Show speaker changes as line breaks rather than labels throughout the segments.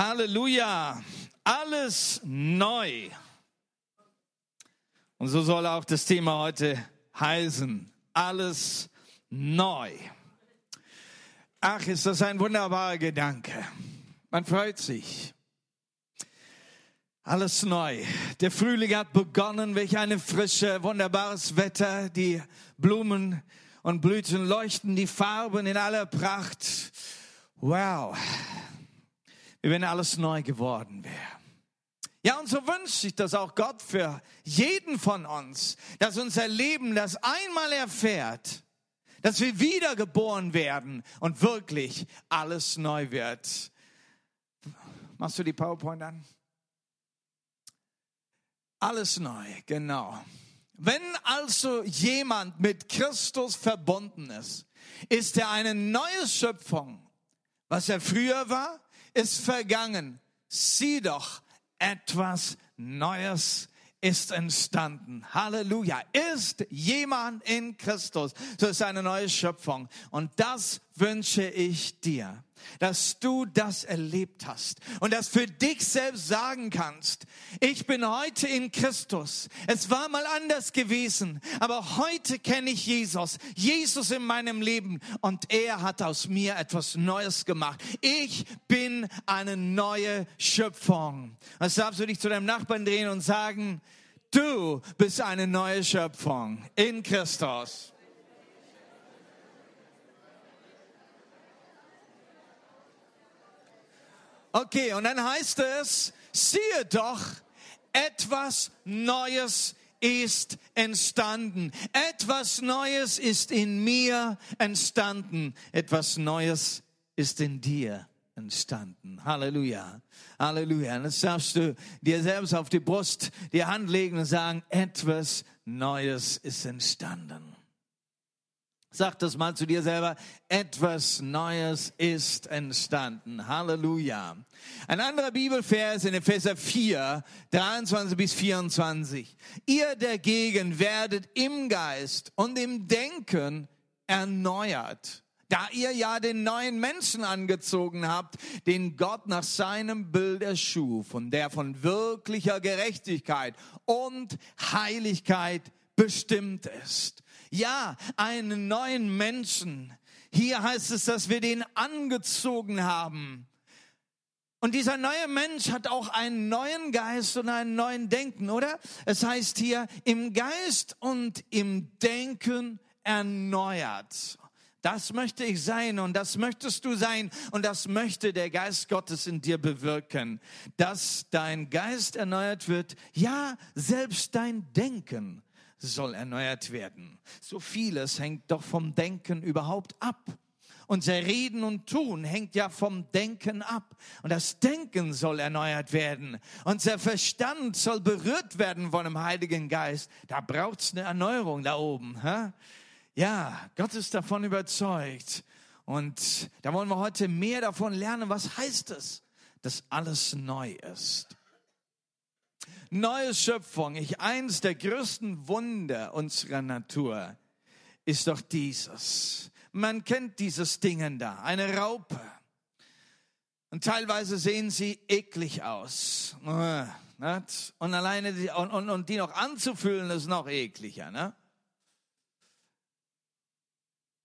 Halleluja. Alles neu. Und so soll auch das Thema heute heißen. Alles neu. Ach, ist das ein wunderbarer Gedanke. Man freut sich. Alles neu. Der Frühling hat begonnen. Welch eine frische, wunderbares Wetter. Die Blumen und Blüten leuchten, die Farben in aller Pracht. Wow. Wie wenn alles neu geworden wäre. Ja, und so wünscht sich das auch Gott für jeden von uns, dass unser Leben das einmal erfährt, dass wir wiedergeboren werden und wirklich alles neu wird. Machst du die PowerPoint an? Alles neu, genau. Wenn also jemand mit Christus verbunden ist, ist er eine neue Schöpfung. Was er früher war, ist vergangen. Sieh doch, etwas Neues ist entstanden. Halleluja. Ist jemand in Christus, so ist eine neue Schöpfung. Und das wünsche ich dir dass du das erlebt hast und das für dich selbst sagen kannst. Ich bin heute in Christus. Es war mal anders gewesen, aber heute kenne ich Jesus. Jesus in meinem Leben und er hat aus mir etwas Neues gemacht. Ich bin eine neue Schöpfung. Das darfst du dich zu deinem Nachbarn drehen und sagen, du bist eine neue Schöpfung in Christus. Okay, und dann heißt es, siehe doch, etwas Neues ist entstanden. Etwas Neues ist in mir entstanden. Etwas Neues ist in dir entstanden. Halleluja. Halleluja. Und jetzt darfst du dir selbst auf die Brust die Hand legen und sagen, etwas Neues ist entstanden. Sag das mal zu dir selber. Etwas Neues ist entstanden. Halleluja. Ein anderer Bibelvers in Epheser 4, 23 bis 24. Ihr dagegen werdet im Geist und im Denken erneuert. Da ihr ja den neuen Menschen angezogen habt, den Gott nach seinem Bild erschuf und der von wirklicher Gerechtigkeit und Heiligkeit bestimmt ist. Ja, einen neuen Menschen. Hier heißt es, dass wir den angezogen haben. Und dieser neue Mensch hat auch einen neuen Geist und einen neuen Denken, oder? Es heißt hier, im Geist und im Denken erneuert. Das möchte ich sein und das möchtest du sein und das möchte der Geist Gottes in dir bewirken, dass dein Geist erneuert wird, ja, selbst dein Denken soll erneuert werden. So vieles hängt doch vom Denken überhaupt ab. Unser Reden und Tun hängt ja vom Denken ab. Und das Denken soll erneuert werden. Unser Verstand soll berührt werden von dem Heiligen Geist. Da braucht's eine Erneuerung da oben. Hä? Ja, Gott ist davon überzeugt. Und da wollen wir heute mehr davon lernen. Was heißt es, dass alles neu ist? Neue Schöpfung, ich eins der größten Wunder unserer Natur ist doch dieses. Man kennt dieses Dingen da, eine Raupe. Und teilweise sehen sie eklig aus. Äh, und alleine die, und, und, und die noch anzufühlen ist noch ekliger. Ne?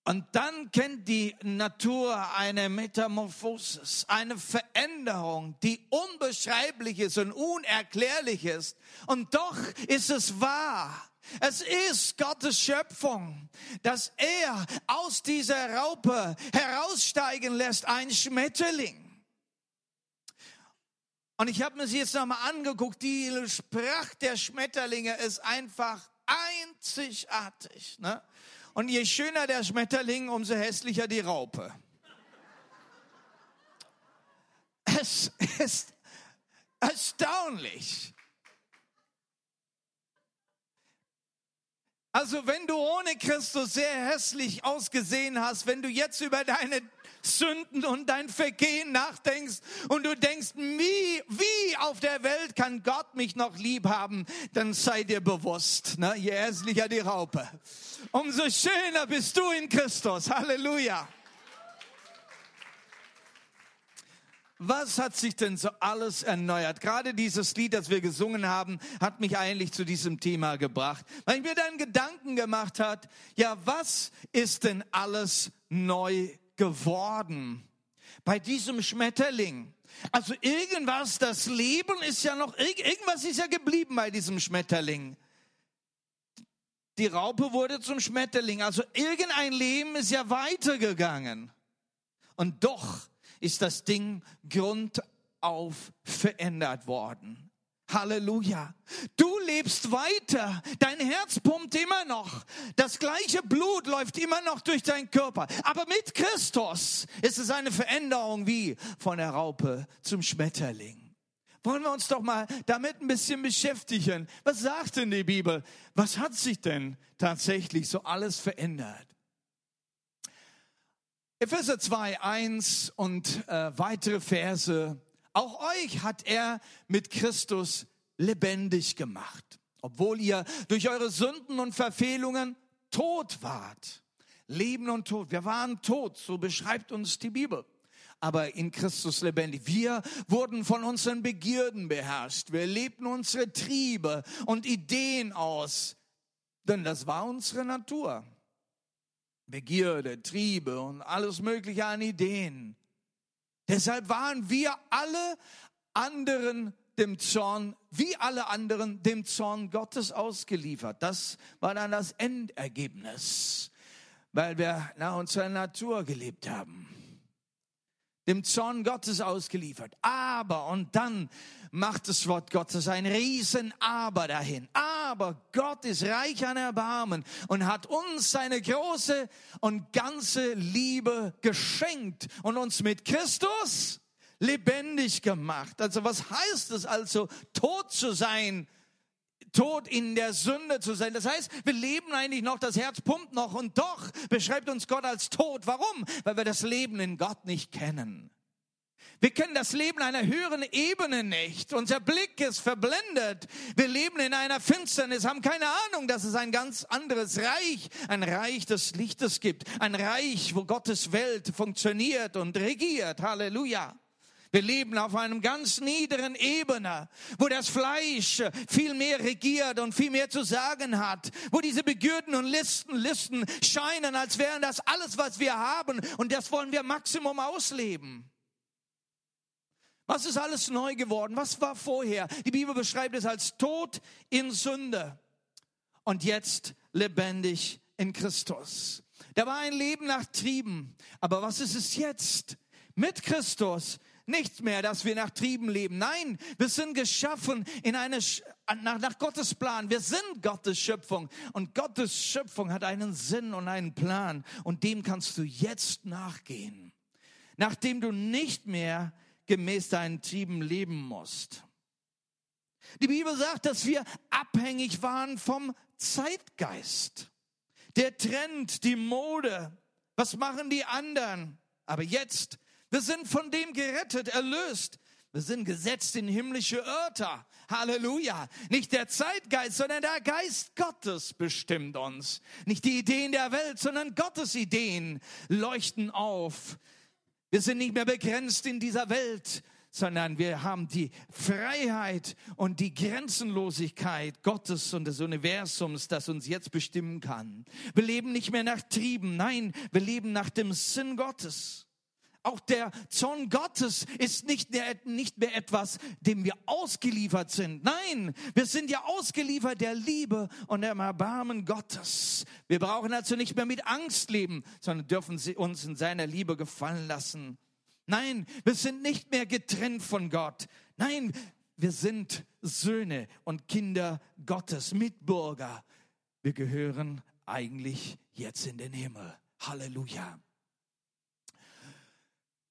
Und dann kennt die Natur eine Metamorphosis, eine Veränderung, die unbeschreiblich ist und unerklärlich ist. Und doch ist es wahr. Es ist Gottes Schöpfung, dass er aus dieser Raupe heraussteigen lässt, ein Schmetterling. Und ich habe mir sie jetzt nochmal angeguckt, die Sprache der Schmetterlinge ist einfach einzigartig. Ne? Und je schöner der Schmetterling, umso hässlicher die Raupe. Es ist erstaunlich. Also wenn du ohne Christus sehr hässlich ausgesehen hast, wenn du jetzt über deine Sünden und dein Vergehen nachdenkst und du denkst, wie, wie auf der Welt kann Gott mich noch lieb haben, dann sei dir bewusst, ne? je hässlicher die Raupe, umso schöner bist du in Christus. Halleluja. was hat sich denn so alles erneuert? Gerade dieses Lied, das wir gesungen haben, hat mich eigentlich zu diesem Thema gebracht, weil ich mir dann Gedanken gemacht hat, ja, was ist denn alles neu geworden bei diesem Schmetterling? Also irgendwas, das Leben ist ja noch, irgendwas ist ja geblieben bei diesem Schmetterling. Die Raupe wurde zum Schmetterling, also irgendein Leben ist ja weitergegangen. Und doch ist das Ding grundauf verändert worden. Halleluja. Du lebst weiter. Dein Herz pumpt immer noch. Das gleiche Blut läuft immer noch durch deinen Körper. Aber mit Christus ist es eine Veränderung wie von der Raupe zum Schmetterling. Wollen wir uns doch mal damit ein bisschen beschäftigen. Was sagt denn die Bibel? Was hat sich denn tatsächlich so alles verändert? Epheser 2, 1 und äh, weitere Verse. Auch euch hat er mit Christus lebendig gemacht, obwohl ihr durch eure Sünden und Verfehlungen tot wart. Leben und Tod. Wir waren tot, so beschreibt uns die Bibel. Aber in Christus lebendig. Wir wurden von unseren Begierden beherrscht. Wir lebten unsere Triebe und Ideen aus. Denn das war unsere Natur. Begierde, Triebe und alles Mögliche an Ideen. Deshalb waren wir alle anderen dem Zorn, wie alle anderen, dem Zorn Gottes ausgeliefert. Das war dann das Endergebnis, weil wir nach unserer Natur gelebt haben dem Zorn Gottes ausgeliefert. Aber, und dann macht das Wort Gottes ein riesen Aber dahin. Aber Gott ist reich an Erbarmen und hat uns seine große und ganze Liebe geschenkt und uns mit Christus lebendig gemacht. Also was heißt es also, tot zu sein? Tot in der Sünde zu sein. Das heißt, wir leben eigentlich noch, das Herz pumpt noch und doch beschreibt uns Gott als tot. Warum? Weil wir das Leben in Gott nicht kennen. Wir kennen das Leben einer höheren Ebene nicht. Unser Blick ist verblendet. Wir leben in einer Finsternis, haben keine Ahnung, dass es ein ganz anderes Reich, ein Reich des Lichtes gibt. Ein Reich, wo Gottes Welt funktioniert und regiert. Halleluja. Wir leben auf einem ganz niederen Ebene, wo das Fleisch viel mehr regiert und viel mehr zu sagen hat, wo diese Begürden und Listen, Listen scheinen, als wären das alles, was wir haben und das wollen wir Maximum ausleben. Was ist alles neu geworden? Was war vorher? Die Bibel beschreibt es als Tod in Sünde und jetzt lebendig in Christus. Da war ein Leben nach Trieben. Aber was ist es jetzt? Mit Christus nicht mehr, dass wir nach Trieben leben. Nein, wir sind geschaffen in eine, nach, nach Gottes Plan. Wir sind Gottes Schöpfung. Und Gottes Schöpfung hat einen Sinn und einen Plan. Und dem kannst du jetzt nachgehen. Nachdem du nicht mehr gemäß deinen Trieben leben musst. Die Bibel sagt, dass wir abhängig waren vom Zeitgeist. Der Trend, die Mode. Was machen die anderen? Aber jetzt wir sind von dem gerettet, erlöst. Wir sind gesetzt in himmlische Örter. Halleluja. Nicht der Zeitgeist, sondern der Geist Gottes bestimmt uns. Nicht die Ideen der Welt, sondern Gottes Ideen leuchten auf. Wir sind nicht mehr begrenzt in dieser Welt, sondern wir haben die Freiheit und die Grenzenlosigkeit Gottes und des Universums, das uns jetzt bestimmen kann. Wir leben nicht mehr nach Trieben, nein, wir leben nach dem Sinn Gottes. Auch der Zorn Gottes ist nicht mehr, nicht mehr etwas, dem wir ausgeliefert sind. Nein, wir sind ja ausgeliefert der Liebe und dem Erbarmen Gottes. Wir brauchen also nicht mehr mit Angst leben, sondern dürfen sie uns in seiner Liebe gefallen lassen. Nein, wir sind nicht mehr getrennt von Gott. Nein, wir sind Söhne und Kinder Gottes, Mitbürger. Wir gehören eigentlich jetzt in den Himmel. Halleluja.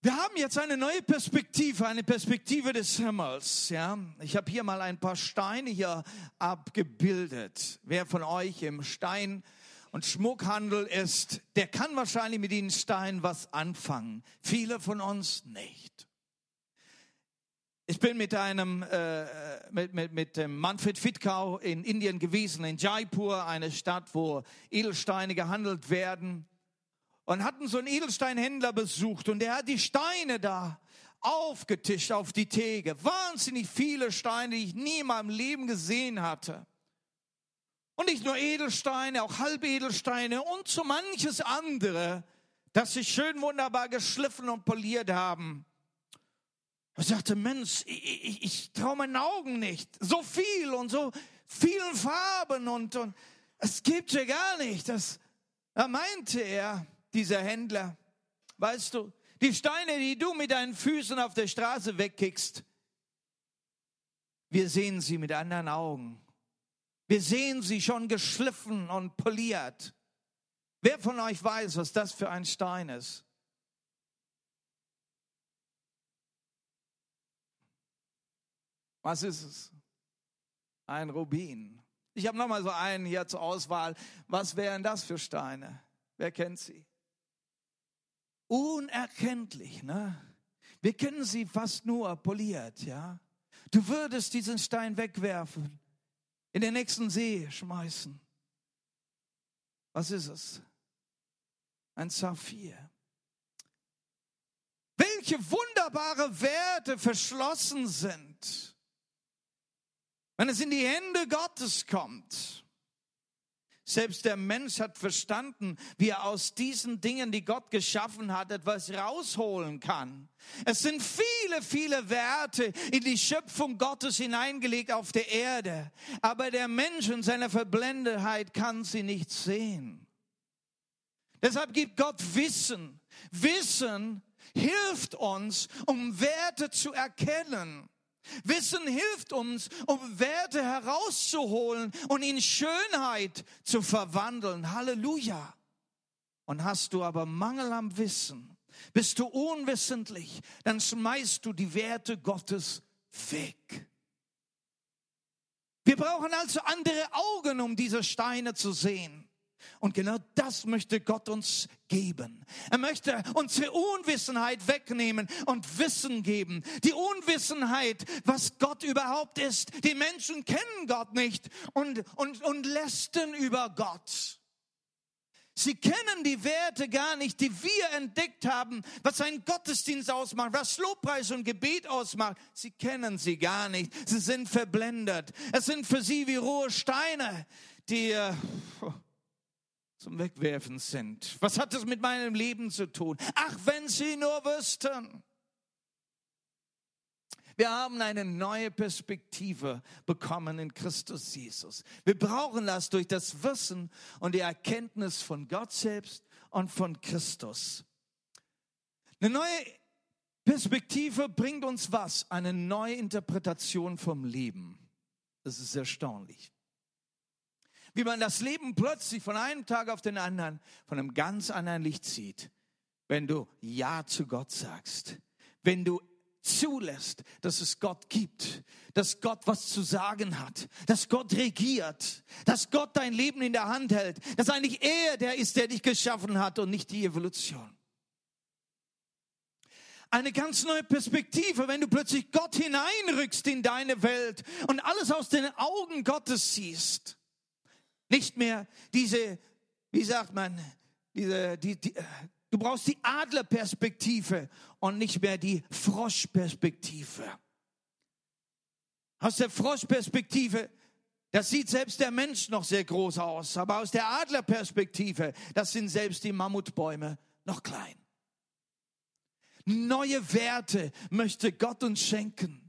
Wir haben jetzt eine neue Perspektive, eine Perspektive des Himmels. Ja, ich habe hier mal ein paar Steine hier abgebildet. Wer von euch im Stein und Schmuckhandel ist, der kann wahrscheinlich mit den Steinen was anfangen. Viele von uns nicht. Ich bin mit einem äh, mit, mit, mit dem Manfred Fitkau in Indien gewesen, in Jaipur, eine Stadt, wo Edelsteine gehandelt werden und hatten so einen Edelsteinhändler besucht und der hat die Steine da aufgetischt auf die Theke. Wahnsinnig viele Steine, die ich nie in meinem Leben gesehen hatte. Und nicht nur Edelsteine, auch Halbedelsteine und so manches andere, das sich schön wunderbar geschliffen und poliert haben. Ich sagte, Mensch, ich, ich, ich traue meinen Augen nicht. So viel und so vielen Farben und, und es gibt ja gar nicht. Das, da meinte er, dieser Händler, weißt du, die Steine, die du mit deinen Füßen auf der Straße wegkickst, wir sehen sie mit anderen Augen. Wir sehen sie schon geschliffen und poliert. Wer von euch weiß, was das für ein Stein ist? Was ist es? Ein Rubin. Ich habe noch mal so einen hier zur Auswahl. Was wären das für Steine? Wer kennt sie? Unerkenntlich, ne? Wir kennen sie fast nur poliert, ja? Du würdest diesen Stein wegwerfen, in den nächsten See schmeißen. Was ist es? Ein Saphir. Welche wunderbare Werte verschlossen sind, wenn es in die Hände Gottes kommt. Selbst der Mensch hat verstanden, wie er aus diesen Dingen, die Gott geschaffen hat, etwas rausholen kann. Es sind viele, viele Werte in die Schöpfung Gottes hineingelegt auf der Erde. Aber der Mensch in seiner Verblendetheit kann sie nicht sehen. Deshalb gibt Gott Wissen. Wissen hilft uns, um Werte zu erkennen. Wissen hilft uns, um Werte herauszuholen und in Schönheit zu verwandeln. Halleluja. Und hast du aber Mangel am Wissen, bist du unwissentlich, dann schmeißt du die Werte Gottes weg. Wir brauchen also andere Augen, um diese Steine zu sehen. Und genau das möchte Gott uns geben. Er möchte unsere Unwissenheit wegnehmen und Wissen geben. Die Unwissenheit, was Gott überhaupt ist. Die Menschen kennen Gott nicht und, und, und lästern über Gott. Sie kennen die Werte gar nicht, die wir entdeckt haben, was ein Gottesdienst ausmacht, was Lobpreis und Gebet ausmacht. Sie kennen sie gar nicht. Sie sind verblendet. Es sind für sie wie rohe Steine, die äh, zum Wegwerfen sind. Was hat das mit meinem Leben zu tun? Ach, wenn Sie nur wüssten. Wir haben eine neue Perspektive bekommen in Christus Jesus. Wir brauchen das durch das Wissen und die Erkenntnis von Gott selbst und von Christus. Eine neue Perspektive bringt uns was? Eine neue Interpretation vom Leben. Das ist erstaunlich wie man das Leben plötzlich von einem Tag auf den anderen von einem ganz anderen Licht sieht, wenn du Ja zu Gott sagst, wenn du zulässt, dass es Gott gibt, dass Gott was zu sagen hat, dass Gott regiert, dass Gott dein Leben in der Hand hält, dass eigentlich er der ist, der dich geschaffen hat und nicht die Evolution. Eine ganz neue Perspektive, wenn du plötzlich Gott hineinrückst in deine Welt und alles aus den Augen Gottes siehst. Nicht mehr diese, wie sagt man, diese, die, die, du brauchst die Adlerperspektive und nicht mehr die Froschperspektive. Aus der Froschperspektive, das sieht selbst der Mensch noch sehr groß aus, aber aus der Adlerperspektive, das sind selbst die Mammutbäume noch klein. Neue Werte möchte Gott uns schenken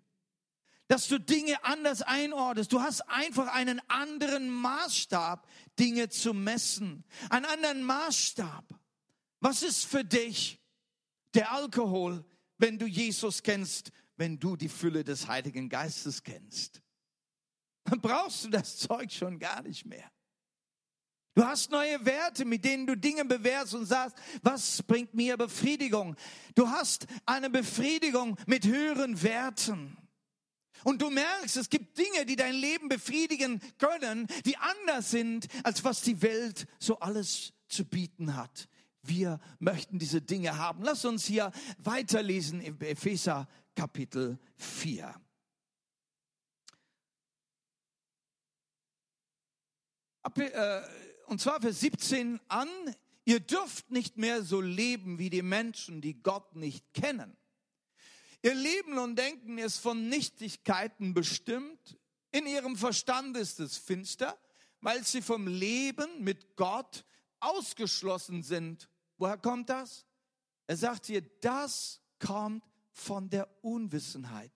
dass du Dinge anders einordnest. Du hast einfach einen anderen Maßstab, Dinge zu messen. Einen anderen Maßstab. Was ist für dich der Alkohol, wenn du Jesus kennst, wenn du die Fülle des Heiligen Geistes kennst? Dann brauchst du das Zeug schon gar nicht mehr. Du hast neue Werte, mit denen du Dinge bewertest und sagst, was bringt mir Befriedigung? Du hast eine Befriedigung mit höheren Werten. Und du merkst, es gibt Dinge, die dein Leben befriedigen können, die anders sind, als was die Welt so alles zu bieten hat. Wir möchten diese Dinge haben. Lass uns hier weiterlesen im Epheser Kapitel 4. Äh, und zwar für 17 an, ihr dürft nicht mehr so leben wie die Menschen, die Gott nicht kennen. Ihr Leben und Denken ist von Nichtigkeiten bestimmt. In ihrem Verstand ist es finster, weil sie vom Leben mit Gott ausgeschlossen sind. Woher kommt das? Er sagt hier, das kommt von der Unwissenheit,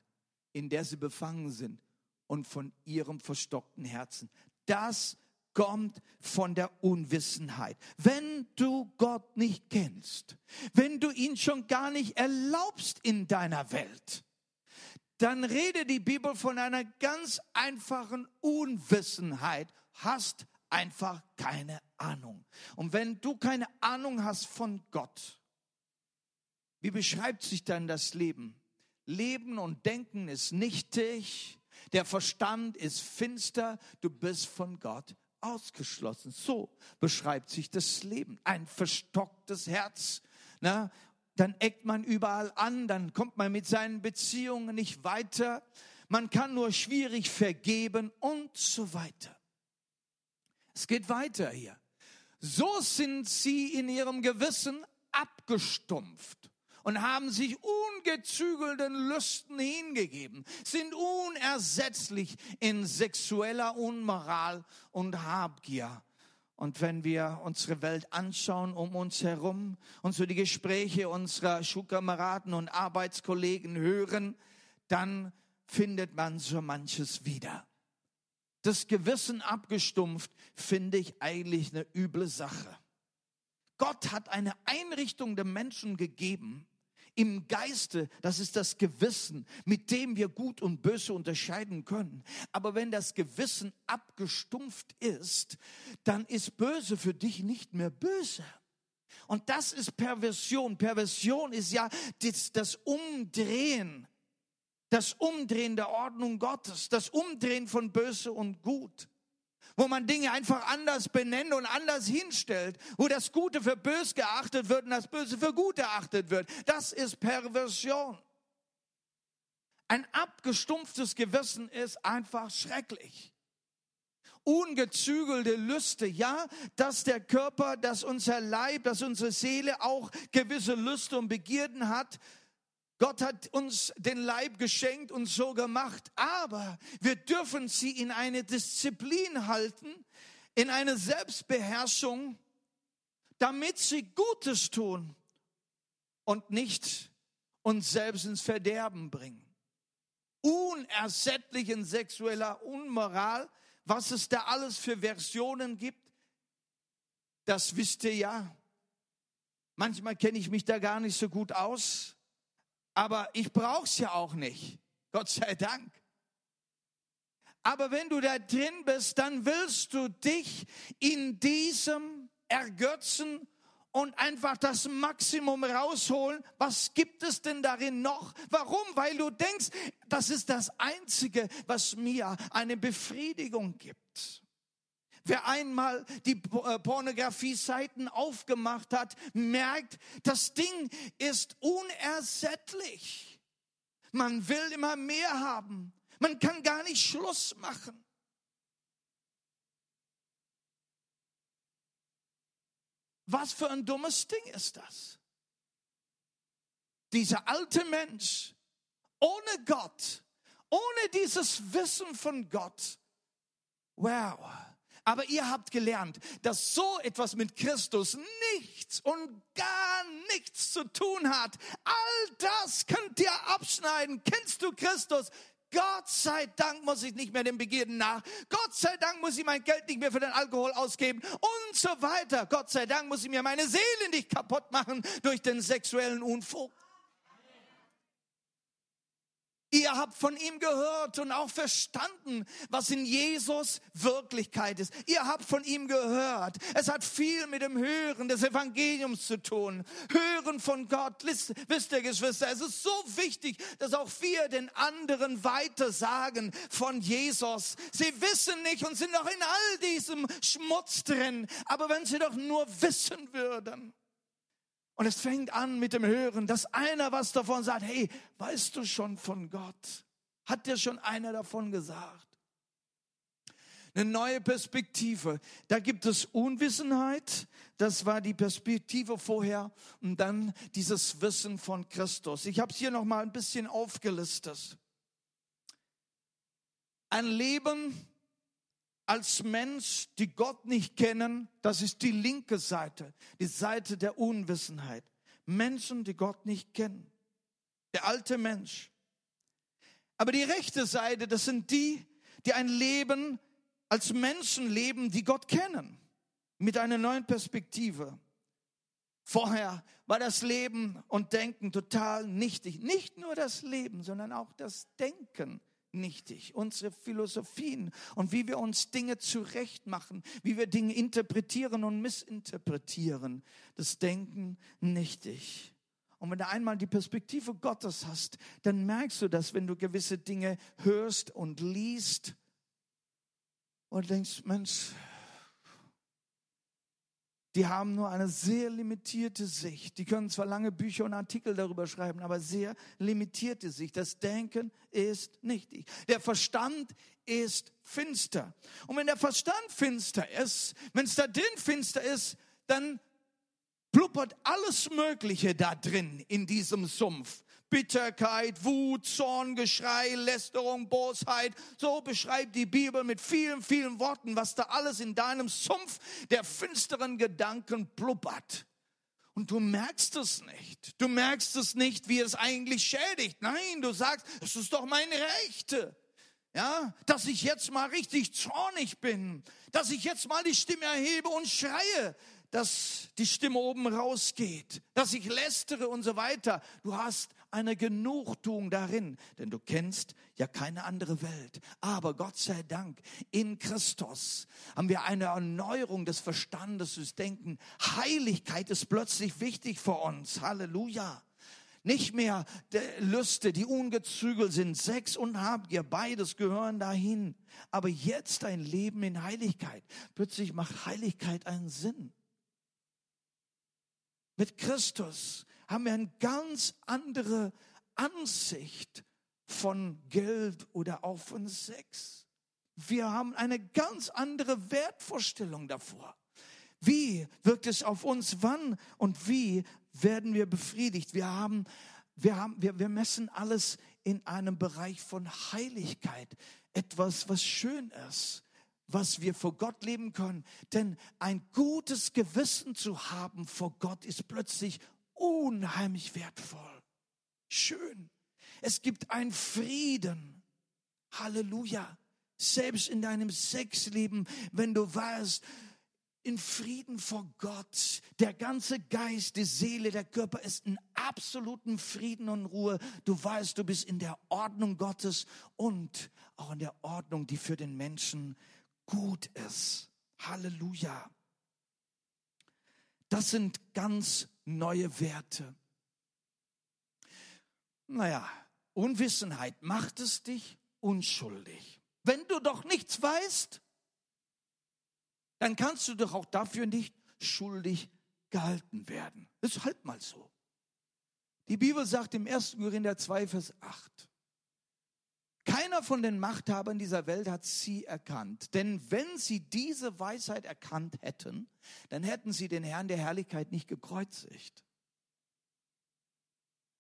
in der sie befangen sind und von ihrem verstockten Herzen. Das kommt von der Unwissenheit. Wenn du Gott nicht kennst, wenn du ihn schon gar nicht erlaubst in deiner Welt, dann rede die Bibel von einer ganz einfachen Unwissenheit, hast einfach keine Ahnung. Und wenn du keine Ahnung hast von Gott, wie beschreibt sich dann das Leben? Leben und Denken ist nichtig, der Verstand ist finster, du bist von Gott ausgeschlossen. So beschreibt sich das Leben. Ein verstocktes Herz. Na, dann eckt man überall an, dann kommt man mit seinen Beziehungen nicht weiter. Man kann nur schwierig vergeben und so weiter. Es geht weiter hier. So sind sie in ihrem Gewissen abgestumpft und haben sich ungezügelten Lüsten hingegeben, sind unersetzlich in sexueller Unmoral und Habgier. Und wenn wir unsere Welt anschauen um uns herum und so die Gespräche unserer Schulkameraden und Arbeitskollegen hören, dann findet man so manches wieder. Das Gewissen abgestumpft finde ich eigentlich eine üble Sache. Gott hat eine Einrichtung der Menschen gegeben, im Geiste, das ist das Gewissen, mit dem wir gut und böse unterscheiden können. Aber wenn das Gewissen abgestumpft ist, dann ist böse für dich nicht mehr böse. Und das ist Perversion. Perversion ist ja das, das Umdrehen, das Umdrehen der Ordnung Gottes, das Umdrehen von böse und gut wo man Dinge einfach anders benennt und anders hinstellt, wo das Gute für bös geachtet wird und das Böse für gut erachtet wird. Das ist Perversion. Ein abgestumpftes Gewissen ist einfach schrecklich. Ungezügelte Lüste, ja, dass der Körper, dass unser Leib, dass unsere Seele auch gewisse Lüste und Begierden hat, Gott hat uns den Leib geschenkt und so gemacht, aber wir dürfen sie in eine Disziplin halten, in eine Selbstbeherrschung, damit sie Gutes tun und nicht uns selbst ins Verderben bringen. Unersättlich in sexueller Unmoral, was es da alles für Versionen gibt, das wisst ihr ja. Manchmal kenne ich mich da gar nicht so gut aus aber ich brauch's ja auch nicht. Gott sei Dank. Aber wenn du da drin bist, dann willst du dich in diesem ergötzen und einfach das Maximum rausholen. Was gibt es denn darin noch? Warum? Weil du denkst, das ist das Einzige, was mir eine Befriedigung gibt. Wer einmal die äh, Pornografie-Seiten aufgemacht hat, merkt, das Ding ist unersättlich. Man will immer mehr haben. Man kann gar nicht Schluss machen. Was für ein dummes Ding ist das? Dieser alte Mensch ohne Gott, ohne dieses Wissen von Gott. Wow aber ihr habt gelernt, dass so etwas mit Christus nichts und gar nichts zu tun hat. All das könnt ihr abschneiden. Kennst du Christus? Gott sei Dank muss ich nicht mehr den Begierden nach. Gott sei Dank muss ich mein Geld nicht mehr für den Alkohol ausgeben und so weiter. Gott sei Dank muss ich mir meine Seele nicht kaputt machen durch den sexuellen Unfug. Ihr habt von ihm gehört und auch verstanden, was in Jesus Wirklichkeit ist. Ihr habt von ihm gehört. Es hat viel mit dem Hören des Evangeliums zu tun. Hören von Gott. Wisst ihr, Geschwister, es ist so wichtig, dass auch wir den anderen weiter sagen von Jesus. Sie wissen nicht und sind noch in all diesem Schmutz drin. Aber wenn sie doch nur wissen würden, und es fängt an mit dem Hören, dass einer was davon sagt, hey, weißt du schon von Gott? Hat dir schon einer davon gesagt? eine neue Perspektive. Da gibt es Unwissenheit, das war die Perspektive vorher, und dann dieses Wissen von Christus. Ich habe es hier noch mal ein bisschen aufgelistet. Ein Leben als Mensch, die Gott nicht kennen, das ist die linke Seite, die Seite der Unwissenheit. Menschen, die Gott nicht kennen. Der alte Mensch. Aber die rechte Seite, das sind die, die ein Leben als Menschen leben, die Gott kennen, mit einer neuen Perspektive. Vorher war das Leben und Denken total nichtig. Nicht nur das Leben, sondern auch das Denken nichtig. Unsere Philosophien und wie wir uns Dinge zurechtmachen, wie wir Dinge interpretieren und missinterpretieren, das Denken nichtig. Und wenn du einmal die Perspektive Gottes hast, dann merkst du das, wenn du gewisse Dinge hörst und liest und denkst, Mensch, die haben nur eine sehr limitierte Sicht. Die können zwar lange Bücher und Artikel darüber schreiben, aber sehr limitierte Sicht. Das Denken ist nichtig. Der Verstand ist finster. Und wenn der Verstand finster ist, wenn es da drin finster ist, dann blubbert alles Mögliche da drin in diesem Sumpf. Bitterkeit, Wut, Zorn, Geschrei, Lästerung, Bosheit. So beschreibt die Bibel mit vielen, vielen Worten, was da alles in deinem Sumpf der finsteren Gedanken blubbert. Und du merkst es nicht. Du merkst es nicht, wie es eigentlich schädigt. Nein, du sagst, es ist doch meine Rechte. Ja, dass ich jetzt mal richtig zornig bin, dass ich jetzt mal die Stimme erhebe und schreie, dass die Stimme oben rausgeht, dass ich lästere und so weiter. Du hast eine Genugtuung darin, denn du kennst ja keine andere Welt. Aber Gott sei Dank, in Christus haben wir eine Erneuerung des Verstandes, des Denken. Heiligkeit ist plötzlich wichtig für uns. Halleluja. Nicht mehr Lüste, die ungezügelt sind. Sex und Habgier, beides gehören dahin. Aber jetzt ein Leben in Heiligkeit. Plötzlich macht Heiligkeit einen Sinn. Mit Christus haben wir eine ganz andere Ansicht von Geld oder auch von Sex. Wir haben eine ganz andere Wertvorstellung davor. Wie wirkt es auf uns? Wann und wie werden wir befriedigt? Wir haben, wir haben, wir, wir messen alles in einem Bereich von Heiligkeit. Etwas, was schön ist was wir vor Gott leben können. Denn ein gutes Gewissen zu haben vor Gott ist plötzlich unheimlich wertvoll. Schön. Es gibt einen Frieden. Halleluja. Selbst in deinem Sexleben, wenn du weißt, in Frieden vor Gott. Der ganze Geist, die Seele, der Körper ist in absoluten Frieden und Ruhe. Du weißt, du bist in der Ordnung Gottes und auch in der Ordnung, die für den Menschen gut ist. Halleluja. Das sind ganz neue Werte. Naja, Unwissenheit macht es dich unschuldig. Wenn du doch nichts weißt, dann kannst du doch auch dafür nicht schuldig gehalten werden. Das ist halt mal so. Die Bibel sagt im 1. Korinther 2, Vers 8, keiner von den Machthabern dieser Welt hat sie erkannt. Denn wenn sie diese Weisheit erkannt hätten, dann hätten sie den Herrn der Herrlichkeit nicht gekreuzigt.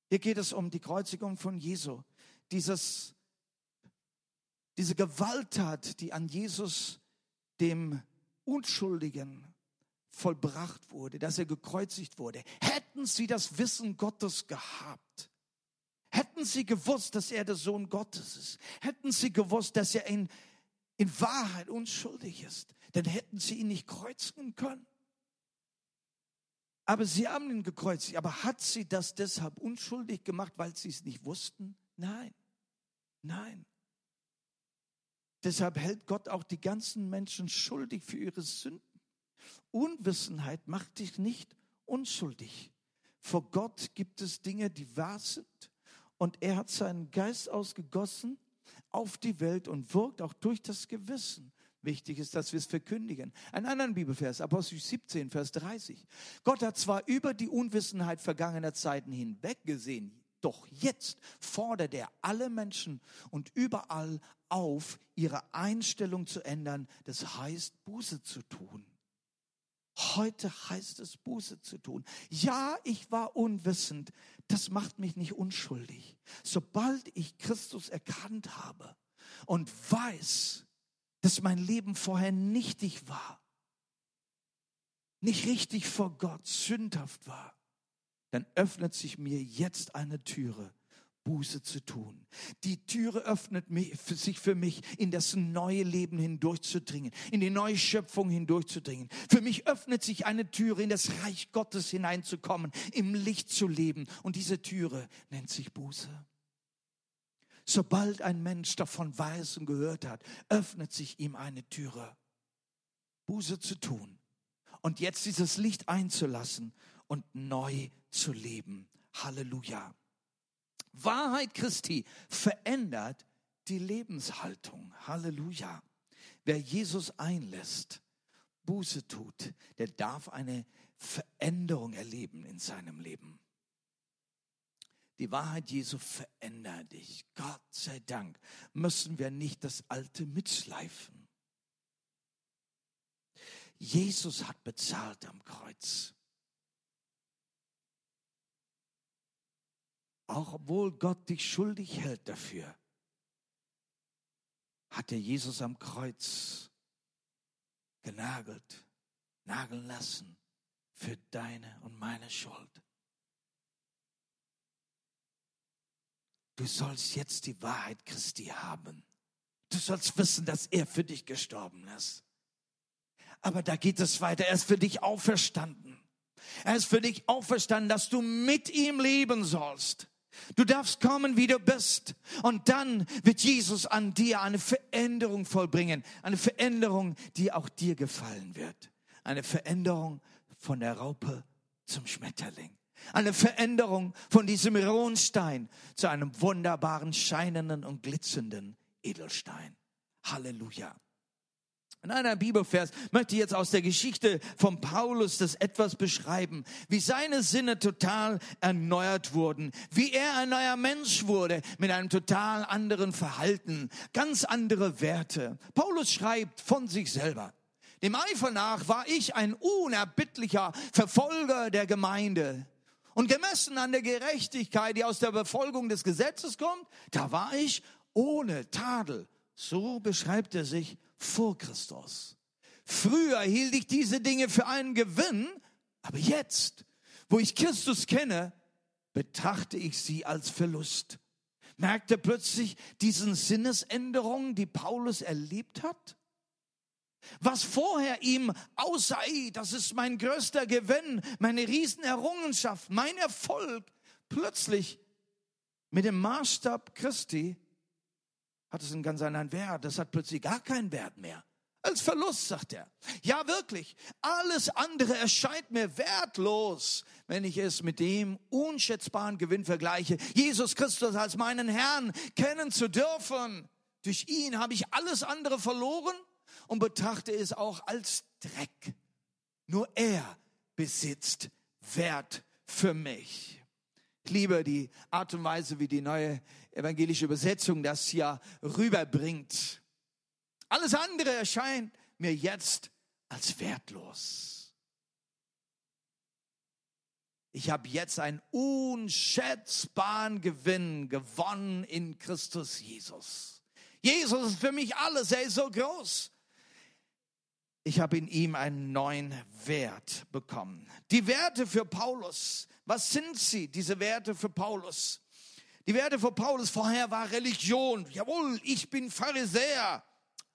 Hier geht es um die Kreuzigung von Jesu. Dieses, diese Gewalttat, die an Jesus, dem Unschuldigen, vollbracht wurde, dass er gekreuzigt wurde. Hätten sie das Wissen Gottes gehabt, Hätten sie gewusst, dass er der Sohn Gottes ist, hätten sie gewusst, dass er in, in Wahrheit unschuldig ist, dann hätten sie ihn nicht kreuzigen können. Aber sie haben ihn gekreuzigt. Aber hat sie das deshalb unschuldig gemacht, weil sie es nicht wussten? Nein, nein. Deshalb hält Gott auch die ganzen Menschen schuldig für ihre Sünden. Unwissenheit macht dich nicht unschuldig. Vor Gott gibt es Dinge, die wahr sind und er hat seinen Geist ausgegossen auf die Welt und wirkt auch durch das Gewissen. Wichtig ist, dass wir es verkündigen. Ein anderen Bibelvers, Apostel 17, Vers 30. Gott hat zwar über die Unwissenheit vergangener Zeiten hinweg gesehen, Doch jetzt fordert er alle Menschen und überall auf, ihre Einstellung zu ändern. Das heißt, Buße zu tun. Heute heißt es, Buße zu tun. Ja, ich war unwissend. Das macht mich nicht unschuldig. Sobald ich Christus erkannt habe und weiß, dass mein Leben vorher nichtig war, nicht richtig vor Gott, sündhaft war, dann öffnet sich mir jetzt eine Türe, Buße zu tun. Die Türe öffnet sich für mich, in das neue Leben hindurchzudringen, in die neue Schöpfung hindurchzudringen. Für mich öffnet sich eine Türe, in das Reich Gottes hineinzukommen, im Licht zu leben. Und diese Türe nennt sich Buße. Sobald ein Mensch davon weiß und gehört hat, öffnet sich ihm eine Türe, Buße zu tun und jetzt dieses Licht einzulassen und neu zu leben. Halleluja. Wahrheit Christi verändert die Lebenshaltung. Halleluja. Wer Jesus einlässt, Buße tut, der darf eine Veränderung erleben in seinem Leben. Die Wahrheit Jesu verändert dich. Gott sei Dank müssen wir nicht das Alte mitschleifen. Jesus hat bezahlt am Kreuz. Obwohl Gott dich schuldig hält dafür, hat er Jesus am Kreuz genagelt, nageln lassen für deine und meine Schuld. Du sollst jetzt die Wahrheit Christi haben. Du sollst wissen, dass er für dich gestorben ist. Aber da geht es weiter. Er ist für dich auferstanden. Er ist für dich auferstanden, dass du mit ihm leben sollst. Du darfst kommen, wie du bist. Und dann wird Jesus an dir eine Veränderung vollbringen. Eine Veränderung, die auch dir gefallen wird. Eine Veränderung von der Raupe zum Schmetterling. Eine Veränderung von diesem Ronstein zu einem wunderbaren, scheinenden und glitzernden Edelstein. Halleluja. In einer Bibelvers möchte ich jetzt aus der Geschichte von Paulus das etwas beschreiben, wie seine Sinne total erneuert wurden, wie er ein neuer Mensch wurde mit einem total anderen Verhalten, ganz andere Werte. Paulus schreibt von sich selber. Dem Eifer nach war ich ein unerbittlicher Verfolger der Gemeinde. Und gemessen an der Gerechtigkeit, die aus der Befolgung des Gesetzes kommt, da war ich ohne Tadel. So beschreibt er sich vor Christus. Früher hielt ich diese Dinge für einen Gewinn, aber jetzt, wo ich Christus kenne, betrachte ich sie als Verlust. Merkte plötzlich diesen Sinnesänderungen, die Paulus erlebt hat? Was vorher ihm aussah, das ist mein größter Gewinn, meine Riesenerrungenschaft, mein Erfolg, plötzlich mit dem Maßstab Christi hat es einen ganz anderen Wert. Das hat plötzlich gar keinen Wert mehr. Als Verlust, sagt er. Ja, wirklich. Alles andere erscheint mir wertlos, wenn ich es mit dem unschätzbaren Gewinn vergleiche, Jesus Christus als meinen Herrn kennen zu dürfen. Durch ihn habe ich alles andere verloren und betrachte es auch als Dreck. Nur er besitzt Wert für mich. Liebe die Art und Weise, wie die neue evangelische Übersetzung das hier rüberbringt. Alles andere erscheint mir jetzt als wertlos. Ich habe jetzt einen unschätzbaren Gewinn gewonnen in Christus Jesus. Jesus ist für mich alles, er ist so groß. Ich habe in ihm einen neuen Wert bekommen. Die Werte für Paulus, was sind sie, diese Werte für Paulus? Die Werte für Paulus vorher war Religion. Jawohl, ich bin Pharisäer.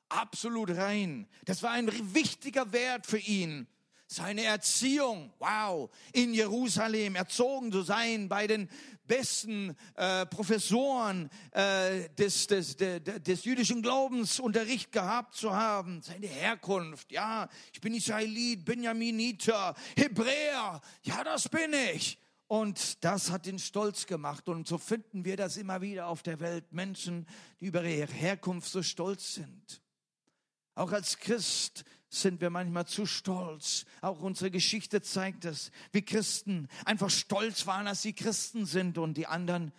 Absolut rein. Das war ein wichtiger Wert für ihn. Seine Erziehung, wow, in Jerusalem erzogen zu sein bei den besten äh, Professoren äh, des, des, des, des jüdischen Glaubens Unterricht gehabt zu haben. Seine Herkunft, ja, ich bin Israelit, Benjaminiter, Hebräer, ja, das bin ich. Und das hat ihn stolz gemacht. Und so finden wir das immer wieder auf der Welt. Menschen, die über ihre Herkunft so stolz sind. Auch als Christ sind wir manchmal zu stolz. Auch unsere Geschichte zeigt es, wie Christen einfach stolz waren, dass sie Christen sind und die anderen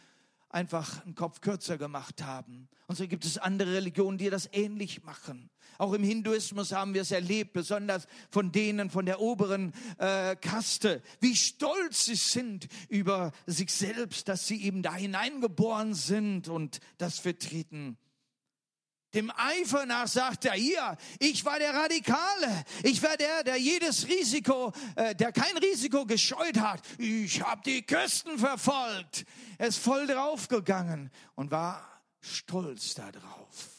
einfach einen Kopf kürzer gemacht haben. Und so gibt es andere Religionen, die das ähnlich machen. Auch im Hinduismus haben wir es erlebt, besonders von denen von der oberen äh, Kaste, wie stolz sie sind über sich selbst, dass sie eben da hineingeboren sind und das vertreten. Dem Eifer nach sagt er, hier, ich war der Radikale. Ich war der, der jedes Risiko, äh, der kein Risiko gescheut hat. Ich habe die Küsten verfolgt. Er ist voll draufgegangen und war stolz darauf.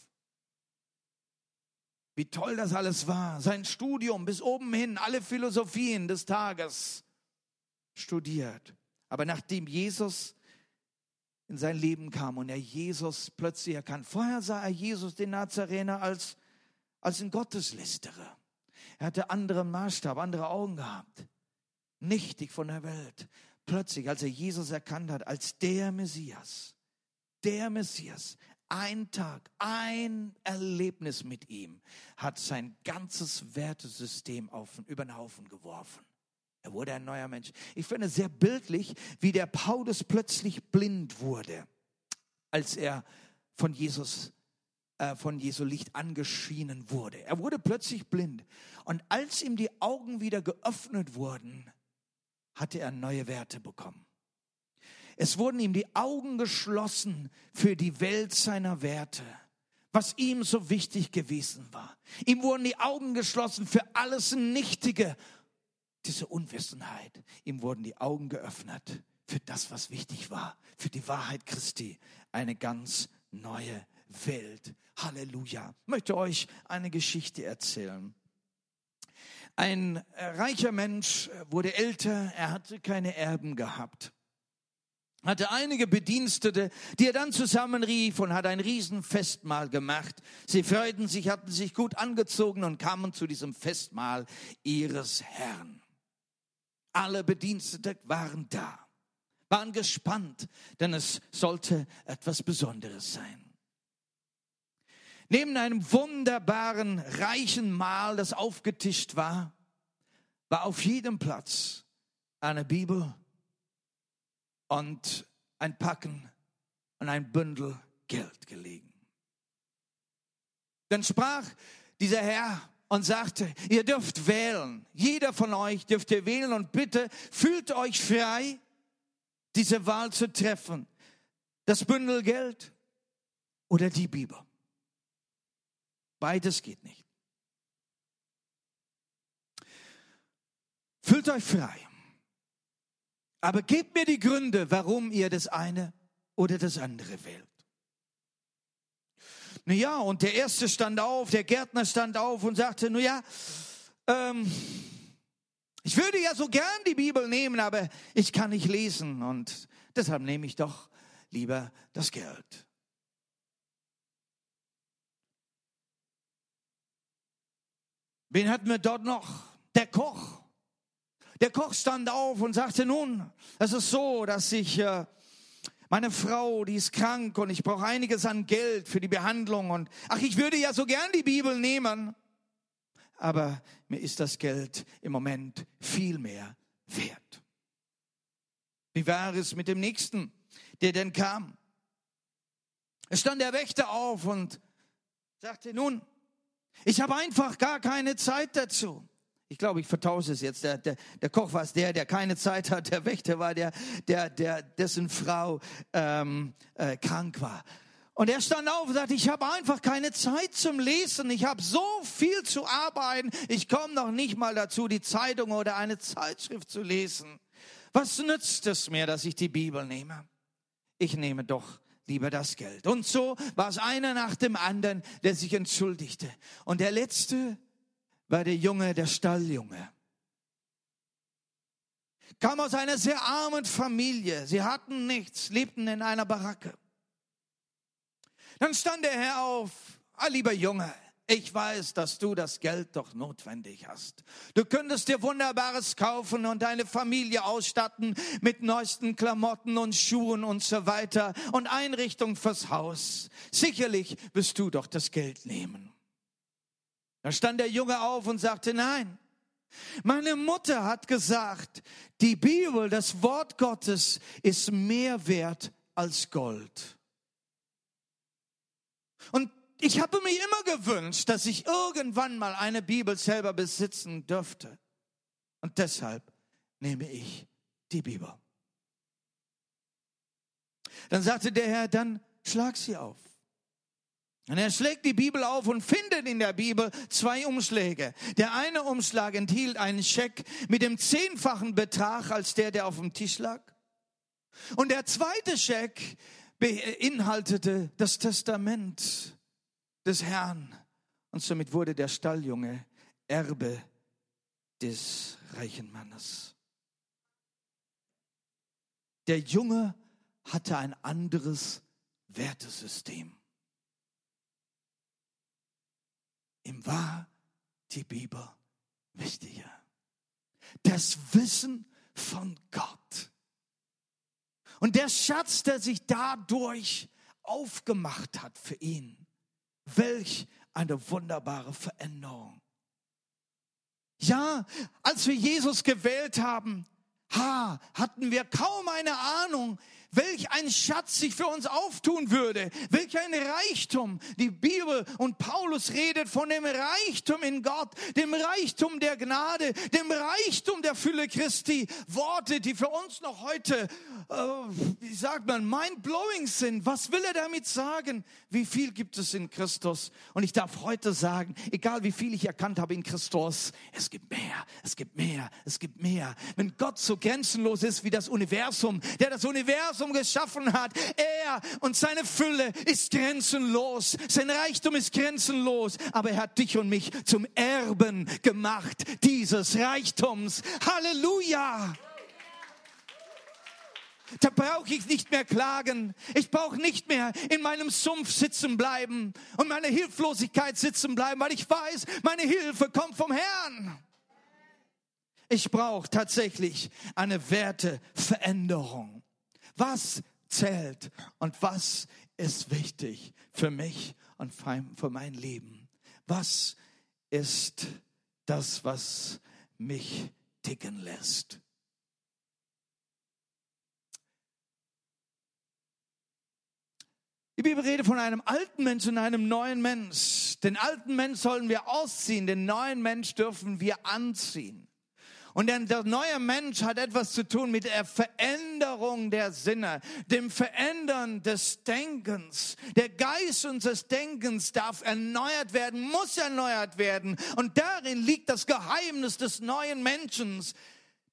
Wie toll das alles war. Sein Studium bis oben hin, alle Philosophien des Tages studiert. Aber nachdem Jesus in sein Leben kam und er Jesus plötzlich erkannt. Vorher sah er Jesus, den Nazarener, als, als ein Gotteslästerer. Er hatte anderen Maßstab, andere Augen gehabt. Nichtig von der Welt. Plötzlich, als er Jesus erkannt hat, als der Messias, der Messias, ein Tag, ein Erlebnis mit ihm hat sein ganzes Wertesystem auf, über den Haufen geworfen. Er wurde ein neuer Mensch. Ich finde sehr bildlich, wie der Paulus plötzlich blind wurde, als er von Jesus äh, von Jesu Licht angeschienen wurde. Er wurde plötzlich blind. Und als ihm die Augen wieder geöffnet wurden, hatte er neue Werte bekommen. Es wurden ihm die Augen geschlossen für die Welt seiner Werte, was ihm so wichtig gewesen war. Ihm wurden die Augen geschlossen für alles Nichtige diese Unwissenheit. Ihm wurden die Augen geöffnet für das, was wichtig war, für die Wahrheit Christi. Eine ganz neue Welt. Halleluja. Ich möchte euch eine Geschichte erzählen. Ein reicher Mensch wurde älter, er hatte keine Erben gehabt hatte einige Bedienstete, die er dann zusammenrief und hat ein Riesenfestmahl gemacht. Sie freuten sich, hatten sich gut angezogen und kamen zu diesem Festmahl ihres Herrn. Alle Bediensteten waren da, waren gespannt, denn es sollte etwas Besonderes sein. Neben einem wunderbaren, reichen Mahl, das aufgetischt war, war auf jedem Platz eine Bibel und ein Packen und ein Bündel Geld gelegen. Dann sprach dieser Herr, und sagte, ihr dürft wählen. Jeder von euch dürft ihr wählen und bitte fühlt euch frei, diese Wahl zu treffen. Das Bündel Geld oder die Bibel. Beides geht nicht. Fühlt euch frei. Aber gebt mir die Gründe, warum ihr das eine oder das andere wählt. Na ja, und der erste stand auf, der Gärtner stand auf und sagte, na ja, ähm, ich würde ja so gern die Bibel nehmen, aber ich kann nicht lesen und deshalb nehme ich doch lieber das Geld. Wen hatten wir dort noch? Der Koch. Der Koch stand auf und sagte, nun, es ist so, dass ich äh, meine Frau, die ist krank und ich brauche einiges an Geld für die Behandlung und ach, ich würde ja so gern die Bibel nehmen, aber mir ist das Geld im Moment viel mehr wert. Wie war es mit dem nächsten, der denn kam? Es stand der Wächter auf und sagte, nun, ich habe einfach gar keine Zeit dazu. Ich glaube, ich vertausche es jetzt. Der, der, der Koch war es der, der keine Zeit hat. Der Wächter war der, der, der dessen Frau ähm, äh, krank war. Und er stand auf und sagte, ich habe einfach keine Zeit zum Lesen. Ich habe so viel zu arbeiten. Ich komme noch nicht mal dazu, die Zeitung oder eine Zeitschrift zu lesen. Was nützt es mir, dass ich die Bibel nehme? Ich nehme doch lieber das Geld. Und so war es einer nach dem anderen, der sich entschuldigte. Und der letzte war der Junge, der Stalljunge. Kam aus einer sehr armen Familie. Sie hatten nichts, lebten in einer Baracke. Dann stand der Herr auf, ah, lieber Junge, ich weiß, dass du das Geld doch notwendig hast. Du könntest dir Wunderbares kaufen und deine Familie ausstatten mit neuesten Klamotten und Schuhen und so weiter und Einrichtung fürs Haus. Sicherlich wirst du doch das Geld nehmen. Da stand der Junge auf und sagte, nein, meine Mutter hat gesagt, die Bibel, das Wort Gottes ist mehr wert als Gold. Und ich habe mir immer gewünscht, dass ich irgendwann mal eine Bibel selber besitzen dürfte. Und deshalb nehme ich die Bibel. Dann sagte der Herr, dann schlag sie auf. Und er schlägt die Bibel auf und findet in der Bibel zwei Umschläge. Der eine Umschlag enthielt einen Scheck mit dem zehnfachen Betrag als der, der auf dem Tisch lag. Und der zweite Scheck beinhaltete das Testament des Herrn. Und somit wurde der Stalljunge Erbe des reichen Mannes. Der Junge hatte ein anderes Wertesystem. Ihm war die Bibel wichtiger. Das Wissen von Gott. Und der Schatz, der sich dadurch aufgemacht hat für ihn. Welch eine wunderbare Veränderung. Ja, als wir Jesus gewählt haben, ha, hatten wir kaum eine Ahnung, welch ein Schatz sich für uns auftun würde, welch ein Reichtum. Die Bibel und Paulus redet von dem Reichtum in Gott, dem Reichtum der Gnade, dem Reichtum der Fülle Christi. Worte, die für uns noch heute, äh, wie sagt man, mind-blowing sind. Was will er damit sagen? Wie viel gibt es in Christus? Und ich darf heute sagen, egal wie viel ich erkannt habe in Christus, es gibt mehr, es gibt mehr, es gibt mehr. Wenn Gott so grenzenlos ist wie das Universum, der das Universum Universum geschaffen hat. Er und seine Fülle ist grenzenlos. Sein Reichtum ist grenzenlos. Aber er hat dich und mich zum Erben gemacht dieses Reichtums. Halleluja! Da brauche ich nicht mehr klagen. Ich brauche nicht mehr in meinem Sumpf sitzen bleiben und meine Hilflosigkeit sitzen bleiben, weil ich weiß, meine Hilfe kommt vom Herrn. Ich brauche tatsächlich eine Werteveränderung. Was zählt und was ist wichtig für mich und für mein Leben? Was ist das, was mich ticken lässt? Die Bibel redet von einem alten Mensch und einem neuen Mensch. Den alten Mensch sollen wir ausziehen, den neuen Mensch dürfen wir anziehen. Und der, der neue Mensch hat etwas zu tun mit der Veränderung der Sinne, dem Verändern des Denkens. Der Geist unseres Denkens darf erneuert werden, muss erneuert werden. Und darin liegt das Geheimnis des neuen Menschen.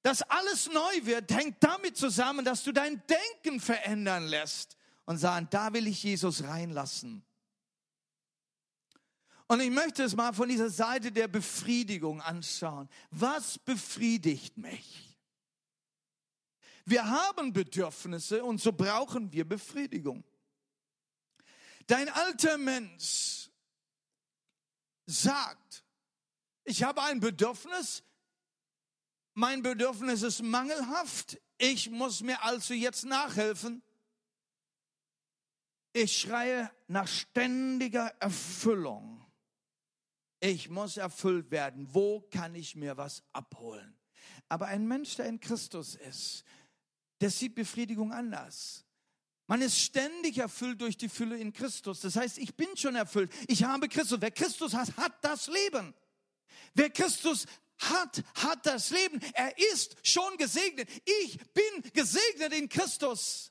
Dass alles neu wird, hängt damit zusammen, dass du dein Denken verändern lässt und sagen, da will ich Jesus reinlassen. Und ich möchte es mal von dieser Seite der Befriedigung anschauen. Was befriedigt mich? Wir haben Bedürfnisse und so brauchen wir Befriedigung. Dein alter Mensch sagt, ich habe ein Bedürfnis, mein Bedürfnis ist mangelhaft, ich muss mir also jetzt nachhelfen. Ich schreie nach ständiger Erfüllung ich muss erfüllt werden. Wo kann ich mir was abholen? Aber ein Mensch, der in Christus ist, der sieht Befriedigung anders. Man ist ständig erfüllt durch die Fülle in Christus. Das heißt, ich bin schon erfüllt. Ich habe Christus. Wer Christus hat, hat das Leben. Wer Christus hat, hat das Leben. Er ist schon gesegnet. Ich bin gesegnet in Christus.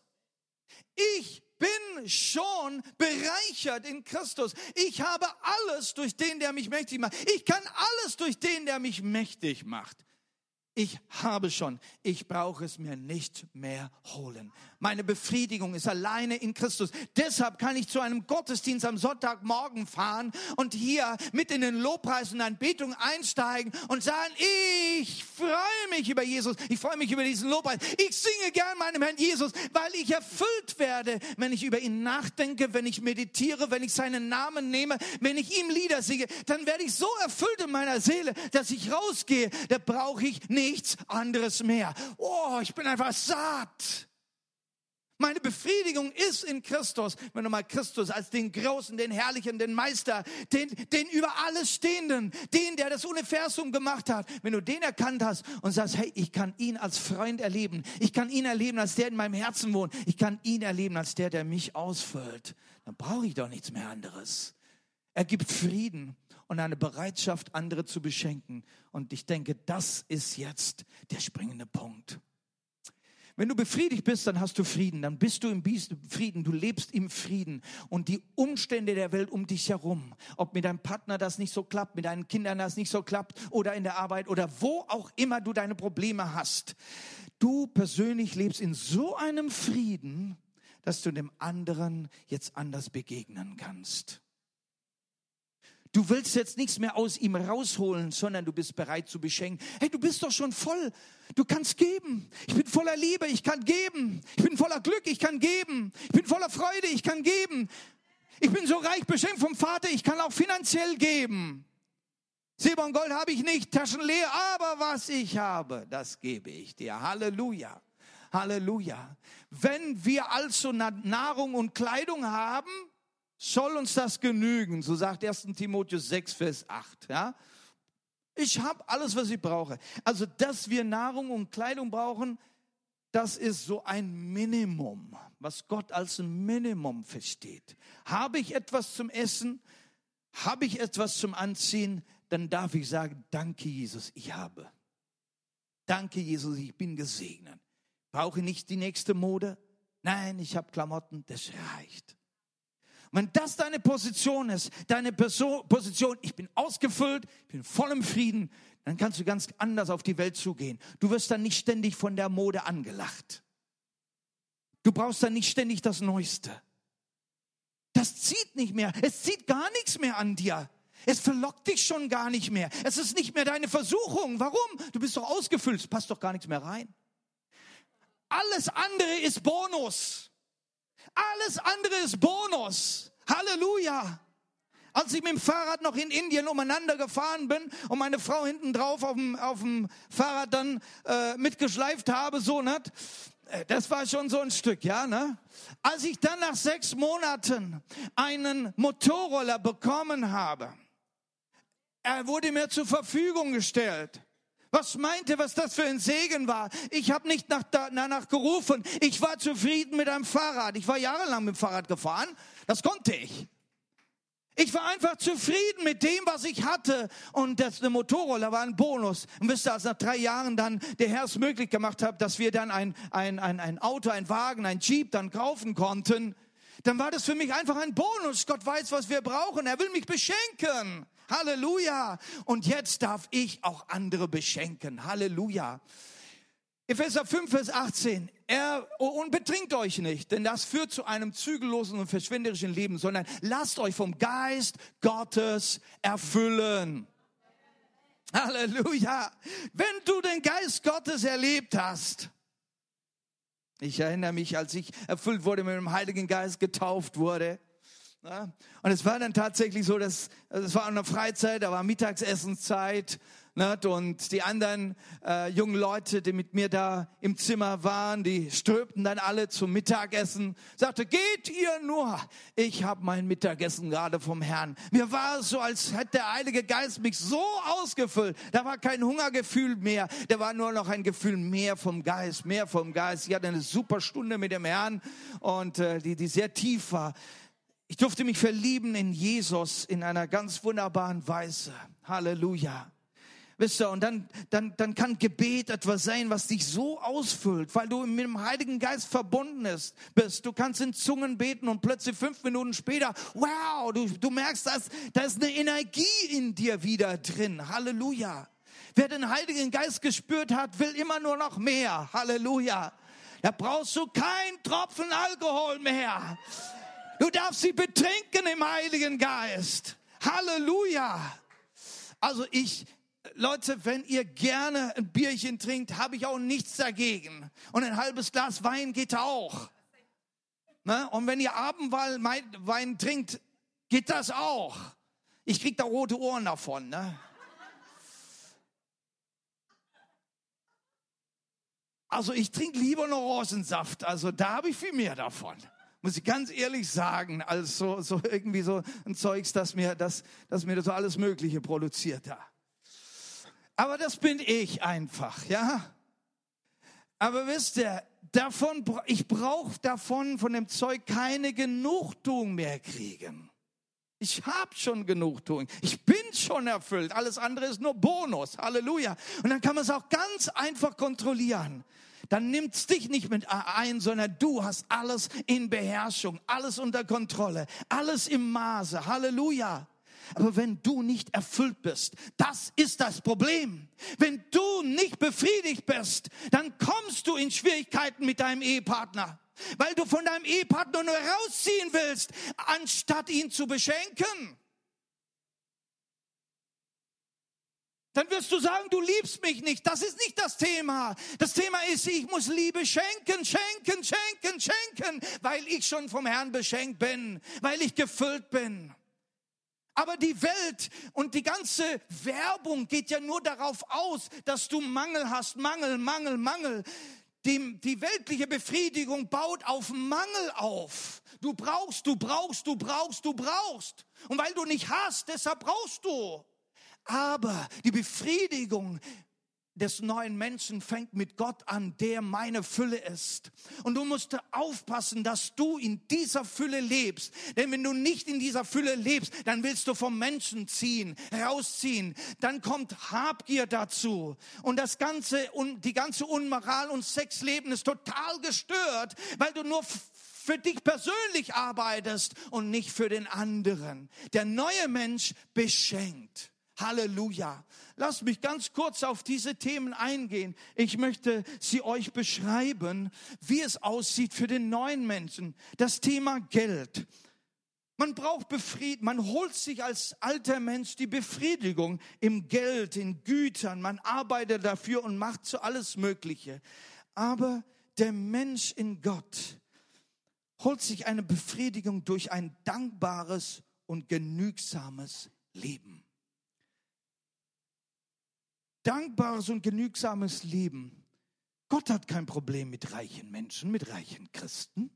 Ich bin schon bereichert in Christus. Ich habe alles durch den, der mich mächtig macht. Ich kann alles durch den, der mich mächtig macht. Ich habe schon, ich brauche es mir nicht mehr holen. Meine Befriedigung ist alleine in Christus. Deshalb kann ich zu einem Gottesdienst am Sonntagmorgen fahren und hier mit in den Lobpreis und Anbetung einsteigen und sagen, ich freue mich über Jesus. Ich freue mich über diesen Lobpreis. Ich singe gern meinem Herrn Jesus, weil ich erfüllt werde, wenn ich über ihn nachdenke, wenn ich meditiere, wenn ich seinen Namen nehme, wenn ich ihm Lieder singe, dann werde ich so erfüllt in meiner Seele, dass ich rausgehe. Da brauche ich nichts anderes mehr. Oh, ich bin einfach satt. Meine Befriedigung ist in Christus. Wenn du mal Christus als den Großen, den Herrlichen, den Meister, den, den über alles Stehenden, den, der das Universum gemacht hat, wenn du den erkannt hast und sagst, hey, ich kann ihn als Freund erleben. Ich kann ihn erleben als der in meinem Herzen wohnt. Ich kann ihn erleben als der, der mich ausfüllt. Dann brauche ich doch nichts mehr anderes. Er gibt Frieden und eine Bereitschaft, andere zu beschenken. Und ich denke, das ist jetzt der springende Punkt. Wenn du befriedigt bist, dann hast du Frieden, dann bist du im Frieden, du lebst im Frieden. Und die Umstände der Welt um dich herum, ob mit deinem Partner das nicht so klappt, mit deinen Kindern das nicht so klappt oder in der Arbeit oder wo auch immer du deine Probleme hast, du persönlich lebst in so einem Frieden, dass du dem anderen jetzt anders begegnen kannst. Du willst jetzt nichts mehr aus ihm rausholen, sondern du bist bereit zu beschenken. Hey, du bist doch schon voll. Du kannst geben. Ich bin voller Liebe, ich kann geben. Ich bin voller Glück, ich kann geben. Ich bin voller Freude, ich kann geben. Ich bin so reich beschenkt vom Vater, ich kann auch finanziell geben. Silber und Gold habe ich nicht, Taschen leer, aber was ich habe, das gebe ich dir. Halleluja. Halleluja. Wenn wir also Nahrung und Kleidung haben, soll uns das genügen, so sagt 1. Timotheus 6, Vers 8. Ja? Ich habe alles, was ich brauche. Also, dass wir Nahrung und Kleidung brauchen, das ist so ein Minimum, was Gott als ein Minimum versteht. Habe ich etwas zum Essen? Habe ich etwas zum Anziehen? Dann darf ich sagen, danke Jesus, ich habe. Danke Jesus, ich bin gesegnet. Brauche nicht die nächste Mode? Nein, ich habe Klamotten, das reicht. Wenn das deine Position ist, deine Person, Position, ich bin ausgefüllt, ich bin voll im Frieden, dann kannst du ganz anders auf die Welt zugehen. Du wirst dann nicht ständig von der Mode angelacht. Du brauchst dann nicht ständig das Neueste. Das zieht nicht mehr. Es zieht gar nichts mehr an dir. Es verlockt dich schon gar nicht mehr. Es ist nicht mehr deine Versuchung. Warum? Du bist doch ausgefüllt. Es passt doch gar nichts mehr rein. Alles andere ist Bonus. Alles andere ist Bonus. Halleluja. Als ich mit dem Fahrrad noch in Indien umeinander gefahren bin und meine Frau hinten drauf auf dem, auf dem Fahrrad dann äh, mitgeschleift habe, so, ne? Das war schon so ein Stück, ja, ne? Als ich dann nach sechs Monaten einen Motorroller bekommen habe, er wurde mir zur Verfügung gestellt. Was meinte, was das für ein Segen war? Ich habe nicht nach, danach gerufen. Ich war zufrieden mit einem Fahrrad. Ich war jahrelang mit dem Fahrrad gefahren. Das konnte ich. Ich war einfach zufrieden mit dem, was ich hatte. Und das der Motorroller war ein Bonus. Und wisst ihr, als nach drei Jahren dann der Herr es möglich gemacht hat, dass wir dann ein, ein, ein, ein Auto, ein Wagen, ein Jeep dann kaufen konnten, dann war das für mich einfach ein Bonus. Gott weiß, was wir brauchen. Er will mich beschenken. Halleluja. Und jetzt darf ich auch andere beschenken. Halleluja. Epheser 5, Vers 18. Er, oh, und betrinkt euch nicht, denn das führt zu einem zügellosen und verschwenderischen Leben, sondern lasst euch vom Geist Gottes erfüllen. Halleluja. Wenn du den Geist Gottes erlebt hast, ich erinnere mich, als ich erfüllt wurde mit dem Heiligen Geist, getauft wurde, und es war dann tatsächlich so, dass also es war eine Freizeit, da war Mittagsessenszeit Ne? Und die anderen äh, jungen Leute, die mit mir da im Zimmer waren, die strömten dann alle zum Mittagessen. Sagte, geht ihr nur? Ich habe mein Mittagessen gerade vom Herrn. Mir war es so, als hätte der Heilige Geist mich so ausgefüllt. Da war kein Hungergefühl mehr. Da war nur noch ein Gefühl mehr vom Geist, mehr vom Geist. Ich hatte eine super Stunde mit dem Herrn und äh, die, die sehr tief war. Ich durfte mich verlieben in Jesus in einer ganz wunderbaren Weise. Halleluja. Wisst ihr, und dann, dann, dann kann Gebet etwas sein, was dich so ausfüllt, weil du mit dem Heiligen Geist verbunden bist. Du kannst in Zungen beten und plötzlich fünf Minuten später, wow, du, du merkst, dass, da ist eine Energie in dir wieder drin. Halleluja. Wer den Heiligen Geist gespürt hat, will immer nur noch mehr. Halleluja. Da brauchst du kein Tropfen Alkohol mehr. Du darfst sie betrinken im Heiligen Geist. Halleluja. Also ich, Leute, wenn ihr gerne ein Bierchen trinkt, habe ich auch nichts dagegen. Und ein halbes Glas Wein geht auch. Ne? Und wenn ihr Abendwein trinkt, geht das auch. Ich krieg da rote Ohren davon. Ne? Also ich trinke lieber noch Orangensaft, also da habe ich viel mehr davon. Muss ich ganz ehrlich sagen, als so, so irgendwie so ein Zeugs, das mir, das, das mir so alles Mögliche produziert da. Aber das bin ich einfach, ja. Aber wisst ihr, davon, ich brauche davon, von dem Zeug keine Genugtuung mehr kriegen. Ich habe schon Genugtuung. Ich bin schon erfüllt. Alles andere ist nur Bonus. Halleluja. Und dann kann man es auch ganz einfach kontrollieren. Dann nimmt es dich nicht mit ein, sondern du hast alles in Beherrschung, alles unter Kontrolle, alles im Maße. Halleluja. Aber wenn du nicht erfüllt bist, das ist das Problem. Wenn du nicht befriedigt bist, dann kommst du in Schwierigkeiten mit deinem Ehepartner, weil du von deinem Ehepartner nur rausziehen willst, anstatt ihn zu beschenken. Dann wirst du sagen, du liebst mich nicht. Das ist nicht das Thema. Das Thema ist, ich muss Liebe schenken, schenken, schenken, schenken, weil ich schon vom Herrn beschenkt bin, weil ich gefüllt bin. Aber die Welt und die ganze Werbung geht ja nur darauf aus, dass du Mangel hast, Mangel, Mangel, Mangel. Die, die weltliche Befriedigung baut auf Mangel auf. Du brauchst, du brauchst, du brauchst, du brauchst. Und weil du nicht hast, deshalb brauchst du. Aber die Befriedigung des neuen Menschen fängt mit Gott an, der meine Fülle ist. Und du musst aufpassen, dass du in dieser Fülle lebst. Denn wenn du nicht in dieser Fülle lebst, dann willst du vom Menschen ziehen, rausziehen. Dann kommt Habgier dazu. Und das ganze, die ganze Unmoral und Sexleben ist total gestört, weil du nur für dich persönlich arbeitest und nicht für den anderen. Der neue Mensch beschenkt. Halleluja. Lasst mich ganz kurz auf diese Themen eingehen. Ich möchte sie euch beschreiben, wie es aussieht für den neuen Menschen. Das Thema Geld. Man braucht Befriedigung, man holt sich als alter Mensch die Befriedigung im Geld, in Gütern, man arbeitet dafür und macht so alles Mögliche. Aber der Mensch in Gott holt sich eine Befriedigung durch ein dankbares und genügsames Leben dankbares und genügsames Leben. Gott hat kein Problem mit reichen Menschen, mit reichen Christen.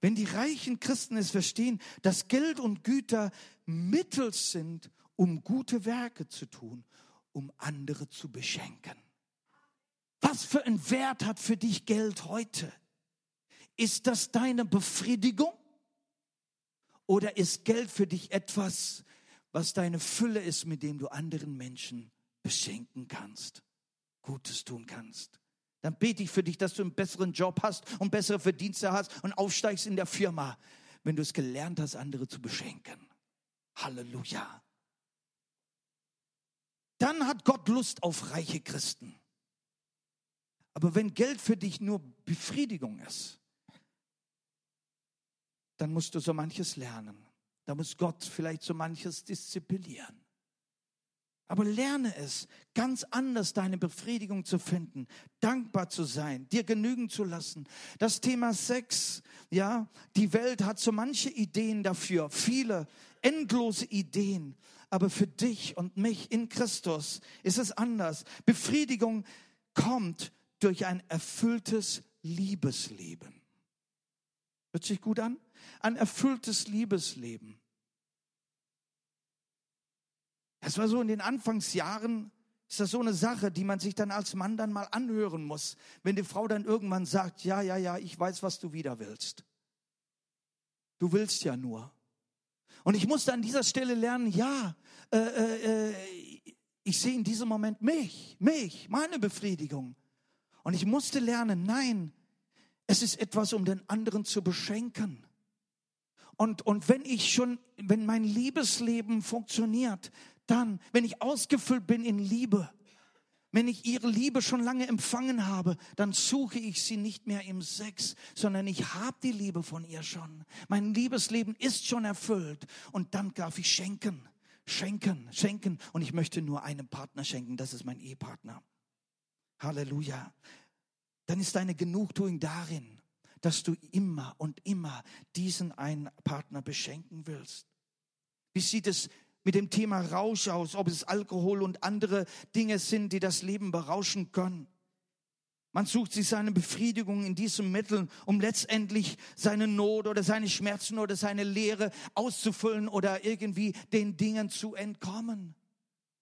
Wenn die reichen Christen es verstehen, dass Geld und Güter Mittel sind, um gute Werke zu tun, um andere zu beschenken. Was für einen Wert hat für dich Geld heute? Ist das deine Befriedigung? Oder ist Geld für dich etwas, was deine Fülle ist, mit dem du anderen Menschen beschenken kannst, Gutes tun kannst. Dann bete ich für dich, dass du einen besseren Job hast und bessere Verdienste hast und aufsteigst in der Firma, wenn du es gelernt hast, andere zu beschenken. Halleluja. Dann hat Gott Lust auf reiche Christen. Aber wenn Geld für dich nur Befriedigung ist, dann musst du so manches lernen. Da muss Gott vielleicht so manches disziplinieren. Aber lerne es, ganz anders deine Befriedigung zu finden, dankbar zu sein, dir genügen zu lassen. Das Thema Sex, ja, die Welt hat so manche Ideen dafür, viele endlose Ideen. Aber für dich und mich in Christus ist es anders. Befriedigung kommt durch ein erfülltes Liebesleben. Hört sich gut an? Ein erfülltes Liebesleben. Das war so in den Anfangsjahren, ist das so eine Sache, die man sich dann als Mann dann mal anhören muss, wenn die Frau dann irgendwann sagt, ja, ja, ja, ich weiß, was du wieder willst. Du willst ja nur. Und ich musste an dieser Stelle lernen, ja, äh, äh, äh, ich sehe in diesem Moment mich, mich, meine Befriedigung. Und ich musste lernen, nein, es ist etwas, um den anderen zu beschenken. Und, und wenn ich schon, wenn mein Liebesleben funktioniert, dann, wenn ich ausgefüllt bin in Liebe, wenn ich ihre Liebe schon lange empfangen habe, dann suche ich sie nicht mehr im Sex, sondern ich habe die Liebe von ihr schon. Mein Liebesleben ist schon erfüllt und dann darf ich schenken, schenken, schenken und ich möchte nur einem Partner schenken, das ist mein Ehepartner. Halleluja. Dann ist deine Genugtuung darin, dass du immer und immer diesen einen Partner beschenken willst. Wie sieht es mit dem Thema Rausch aus, ob es Alkohol und andere Dinge sind, die das Leben berauschen können. Man sucht sich seine Befriedigung in diesen Mitteln, um letztendlich seine Not oder seine Schmerzen oder seine Leere auszufüllen oder irgendwie den Dingen zu entkommen.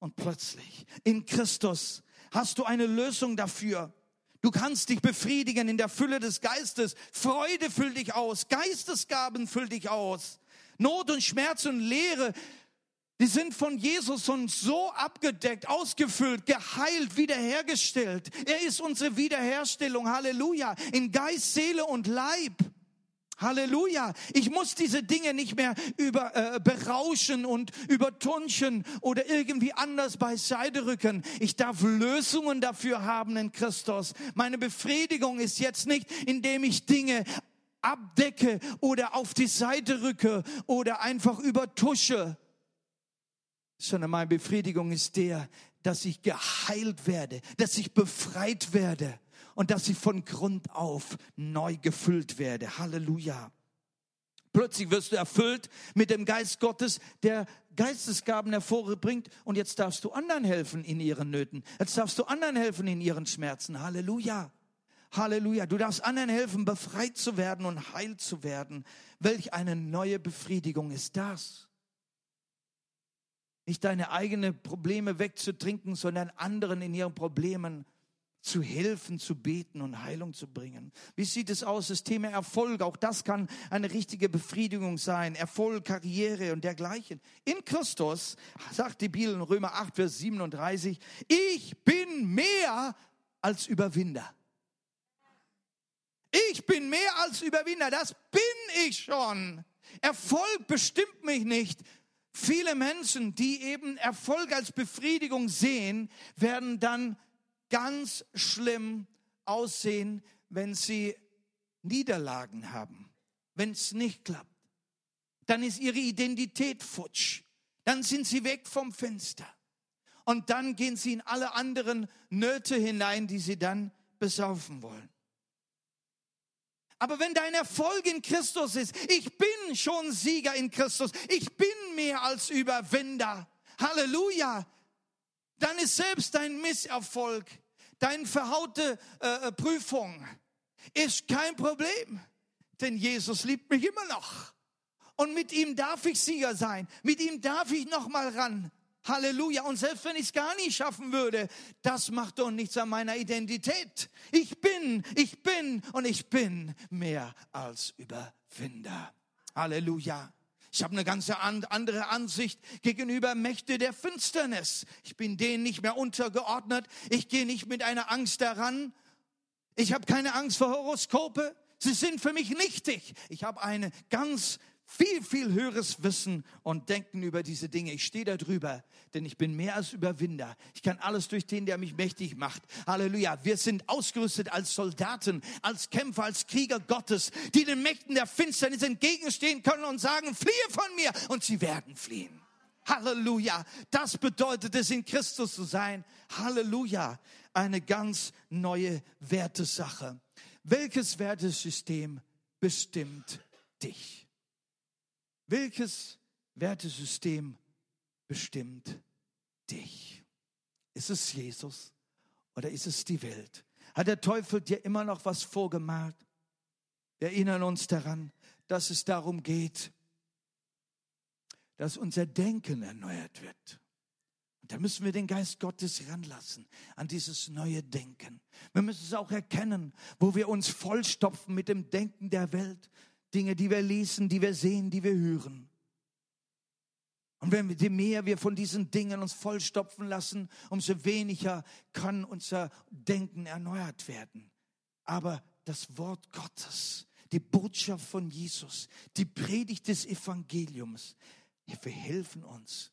Und plötzlich in Christus hast du eine Lösung dafür. Du kannst dich befriedigen in der Fülle des Geistes. Freude füllt dich aus. Geistesgaben füllt dich aus. Not und Schmerz und Leere die sind von Jesus uns so abgedeckt, ausgefüllt, geheilt, wiederhergestellt. Er ist unsere Wiederherstellung. Halleluja. In Geist, Seele und Leib. Halleluja. Ich muss diese Dinge nicht mehr über, äh, berauschen und übertunchen oder irgendwie anders beiseite rücken. Ich darf Lösungen dafür haben in Christus. Meine Befriedigung ist jetzt nicht, indem ich Dinge abdecke oder auf die Seite rücke oder einfach übertusche sondern meine Befriedigung ist der, dass ich geheilt werde, dass ich befreit werde und dass ich von Grund auf neu gefüllt werde. Halleluja. Plötzlich wirst du erfüllt mit dem Geist Gottes, der Geistesgaben hervorbringt und jetzt darfst du anderen helfen in ihren Nöten. Jetzt darfst du anderen helfen in ihren Schmerzen. Halleluja. Halleluja. Du darfst anderen helfen, befreit zu werden und heil zu werden. Welch eine neue Befriedigung ist das? Nicht deine eigenen Probleme wegzutrinken, sondern anderen in ihren Problemen zu helfen, zu beten und Heilung zu bringen. Wie sieht es aus? Das Thema Erfolg, auch das kann eine richtige Befriedigung sein. Erfolg, Karriere und dergleichen. In Christus sagt die Bibel in Römer 8, Vers 37, ich bin mehr als Überwinder. Ich bin mehr als Überwinder, das bin ich schon. Erfolg bestimmt mich nicht, Viele Menschen, die eben Erfolg als Befriedigung sehen, werden dann ganz schlimm aussehen, wenn sie Niederlagen haben, wenn es nicht klappt. Dann ist ihre Identität futsch. Dann sind sie weg vom Fenster. Und dann gehen sie in alle anderen Nöte hinein, die sie dann besaufen wollen. Aber wenn dein Erfolg in Christus ist, ich bin schon Sieger in Christus, ich bin mehr als Überwinder, Halleluja, dann ist selbst dein Misserfolg, deine verhaute äh, äh, Prüfung, ist kein Problem, denn Jesus liebt mich immer noch. Und mit ihm darf ich Sieger sein, mit ihm darf ich noch mal ran. Halleluja. Und selbst wenn ich es gar nicht schaffen würde, das macht doch nichts an meiner Identität. Ich bin, ich bin und ich bin mehr als Überwinder. Halleluja. Ich habe eine ganz andere Ansicht gegenüber Mächte der Finsternis. Ich bin denen nicht mehr untergeordnet. Ich gehe nicht mit einer Angst daran. Ich habe keine Angst vor Horoskope. Sie sind für mich nichtig. Ich habe eine ganz viel, viel höheres Wissen und Denken über diese Dinge. Ich stehe da drüber, denn ich bin mehr als Überwinder. Ich kann alles durch den, der mich mächtig macht. Halleluja. Wir sind ausgerüstet als Soldaten, als Kämpfer, als Krieger Gottes, die den Mächten der Finsternis entgegenstehen können und sagen, fliehe von mir. Und sie werden fliehen. Halleluja. Das bedeutet es, in Christus zu sein. Halleluja. Eine ganz neue Wertesache. Welches Wertesystem bestimmt dich? Welches Wertesystem bestimmt dich? Ist es Jesus oder ist es die Welt? Hat der Teufel dir immer noch was vorgemalt? Wir erinnern uns daran, dass es darum geht, dass unser Denken erneuert wird. Und da müssen wir den Geist Gottes ranlassen an dieses neue Denken. Wir müssen es auch erkennen, wo wir uns vollstopfen mit dem Denken der Welt, Dinge, die wir lesen, die wir sehen, die wir hören. Und wenn wir, je mehr wir von diesen Dingen uns vollstopfen lassen, umso weniger kann unser Denken erneuert werden. Aber das Wort Gottes, die Botschaft von Jesus, die Predigt des Evangeliums, wir helfen uns,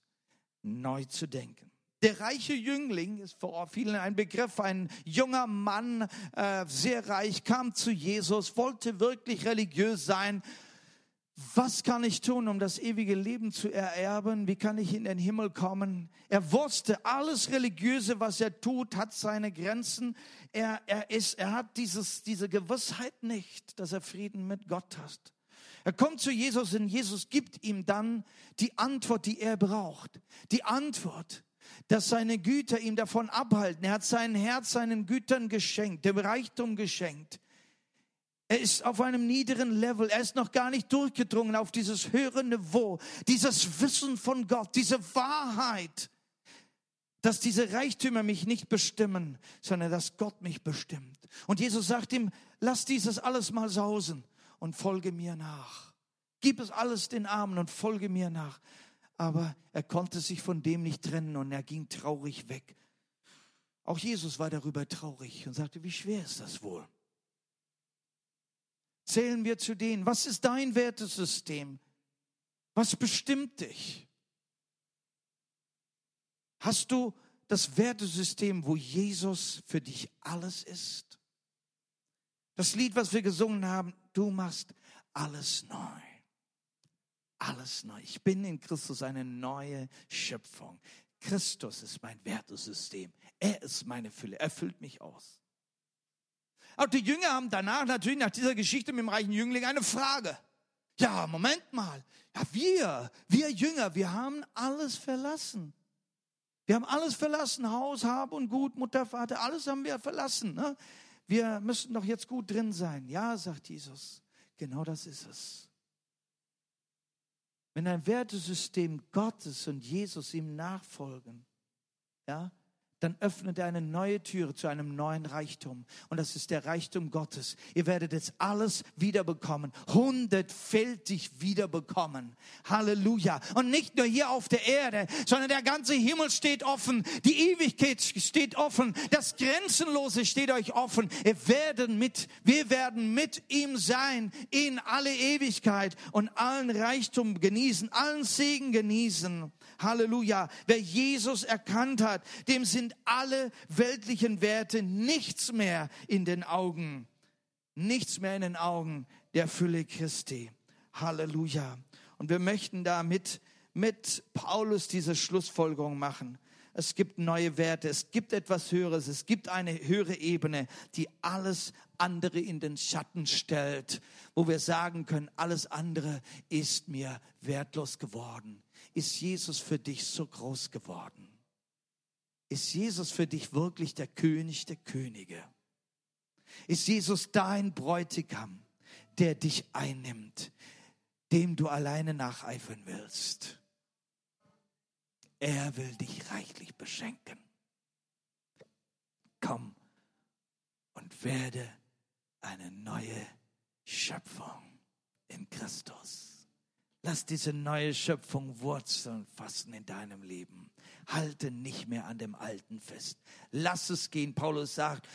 neu zu denken. Der reiche Jüngling ist vor vielen ein Begriff, ein junger Mann, äh, sehr reich, kam zu Jesus, wollte wirklich religiös sein. Was kann ich tun, um das ewige Leben zu ererben? Wie kann ich in den Himmel kommen? Er wusste, alles Religiöse, was er tut, hat seine Grenzen. Er, er, ist, er hat dieses, diese Gewissheit nicht, dass er Frieden mit Gott hat. Er kommt zu Jesus und Jesus gibt ihm dann die Antwort, die er braucht. Die Antwort, dass seine Güter ihm davon abhalten. Er hat sein Herz seinen Gütern geschenkt, dem Reichtum geschenkt. Er ist auf einem niederen Level. Er ist noch gar nicht durchgedrungen auf dieses höhere Niveau, dieses Wissen von Gott, diese Wahrheit, dass diese Reichtümer mich nicht bestimmen, sondern dass Gott mich bestimmt. Und Jesus sagt ihm, lass dieses alles mal sausen und folge mir nach. Gib es alles den Armen und folge mir nach. Aber er konnte sich von dem nicht trennen und er ging traurig weg. Auch Jesus war darüber traurig und sagte, wie schwer ist das wohl? zählen wir zu denen. Was ist dein Wertesystem? Was bestimmt dich? Hast du das Wertesystem, wo Jesus für dich alles ist? Das Lied, was wir gesungen haben, du machst alles neu. Alles neu. Ich bin in Christus eine neue Schöpfung. Christus ist mein Wertesystem. Er ist meine Fülle. Er füllt mich aus. Auch die Jünger haben danach natürlich nach dieser Geschichte mit dem reichen Jüngling eine Frage. Ja, Moment mal. Ja, wir, wir Jünger, wir haben alles verlassen. Wir haben alles verlassen, Haus, Hab und Gut, Mutter, Vater, alles haben wir verlassen. Ne? Wir müssen doch jetzt gut drin sein. Ja, sagt Jesus, genau das ist es. Wenn ein Wertesystem Gottes und Jesus ihm nachfolgen, ja, dann öffnet er eine neue Türe zu einem neuen Reichtum. Und das ist der Reichtum Gottes. Ihr werdet jetzt alles wiederbekommen. Hundertfältig wiederbekommen. Halleluja. Und nicht nur hier auf der Erde, sondern der ganze Himmel steht offen. Die Ewigkeit steht offen. Das Grenzenlose steht euch offen. Wir werden mit, wir werden mit ihm sein in alle Ewigkeit und allen Reichtum genießen, allen Segen genießen. Halleluja. Wer Jesus erkannt hat, dem sind alle weltlichen Werte nichts mehr in den Augen. Nichts mehr in den Augen der Fülle Christi. Halleluja. Und wir möchten damit mit Paulus diese Schlussfolgerung machen. Es gibt neue Werte, es gibt etwas Höheres, es gibt eine höhere Ebene, die alles andere in den Schatten stellt, wo wir sagen können, alles andere ist mir wertlos geworden. Ist Jesus für dich so groß geworden? Ist Jesus für dich wirklich der König der Könige? Ist Jesus dein Bräutigam, der dich einnimmt, dem du alleine nacheifern willst? Er will dich reichlich beschenken. Komm und werde eine neue Schöpfung in Christus. Lass diese neue Schöpfung Wurzeln fassen in deinem Leben. Halte nicht mehr an dem Alten fest. Lass es gehen. Paulus sagt,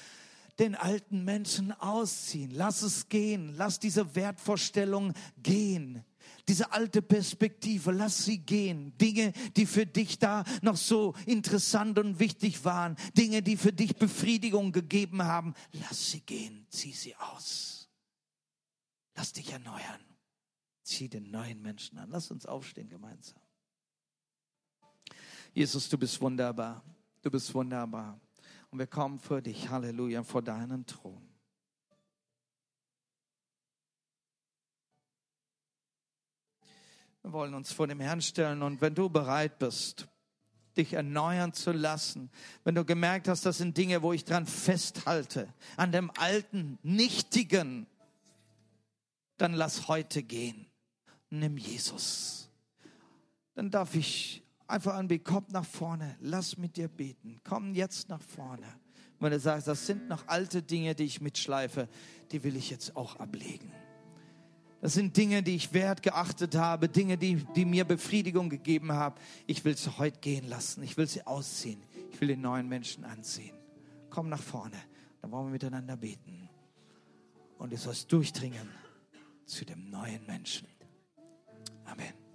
den alten Menschen ausziehen. Lass es gehen. Lass diese Wertvorstellung gehen. Diese alte Perspektive, lass sie gehen. Dinge, die für dich da noch so interessant und wichtig waren. Dinge, die für dich Befriedigung gegeben haben. Lass sie gehen. Zieh sie aus. Lass dich erneuern. Zieh den neuen Menschen an. Lass uns aufstehen gemeinsam. Jesus, du bist wunderbar. Du bist wunderbar. Und wir kommen vor dich, Halleluja, vor deinen Thron. Wir wollen uns vor dem Herrn stellen und wenn du bereit bist, dich erneuern zu lassen, wenn du gemerkt hast, das sind Dinge, wo ich dran festhalte, an dem alten, nichtigen, dann lass heute gehen nimm Jesus. Dann darf ich einfach anbieten, komm nach vorne, lass mit dir beten, komm jetzt nach vorne. wenn du sagst, das sind noch alte Dinge, die ich mitschleife, die will ich jetzt auch ablegen. Das sind Dinge, die ich wert geachtet habe, Dinge, die, die mir Befriedigung gegeben haben. Ich will sie heute gehen lassen. Ich will sie ausziehen. Ich will den neuen Menschen anziehen. Komm nach vorne. Dann wollen wir miteinander beten. Und du sollst durchdringen zu dem neuen Menschen. Amen.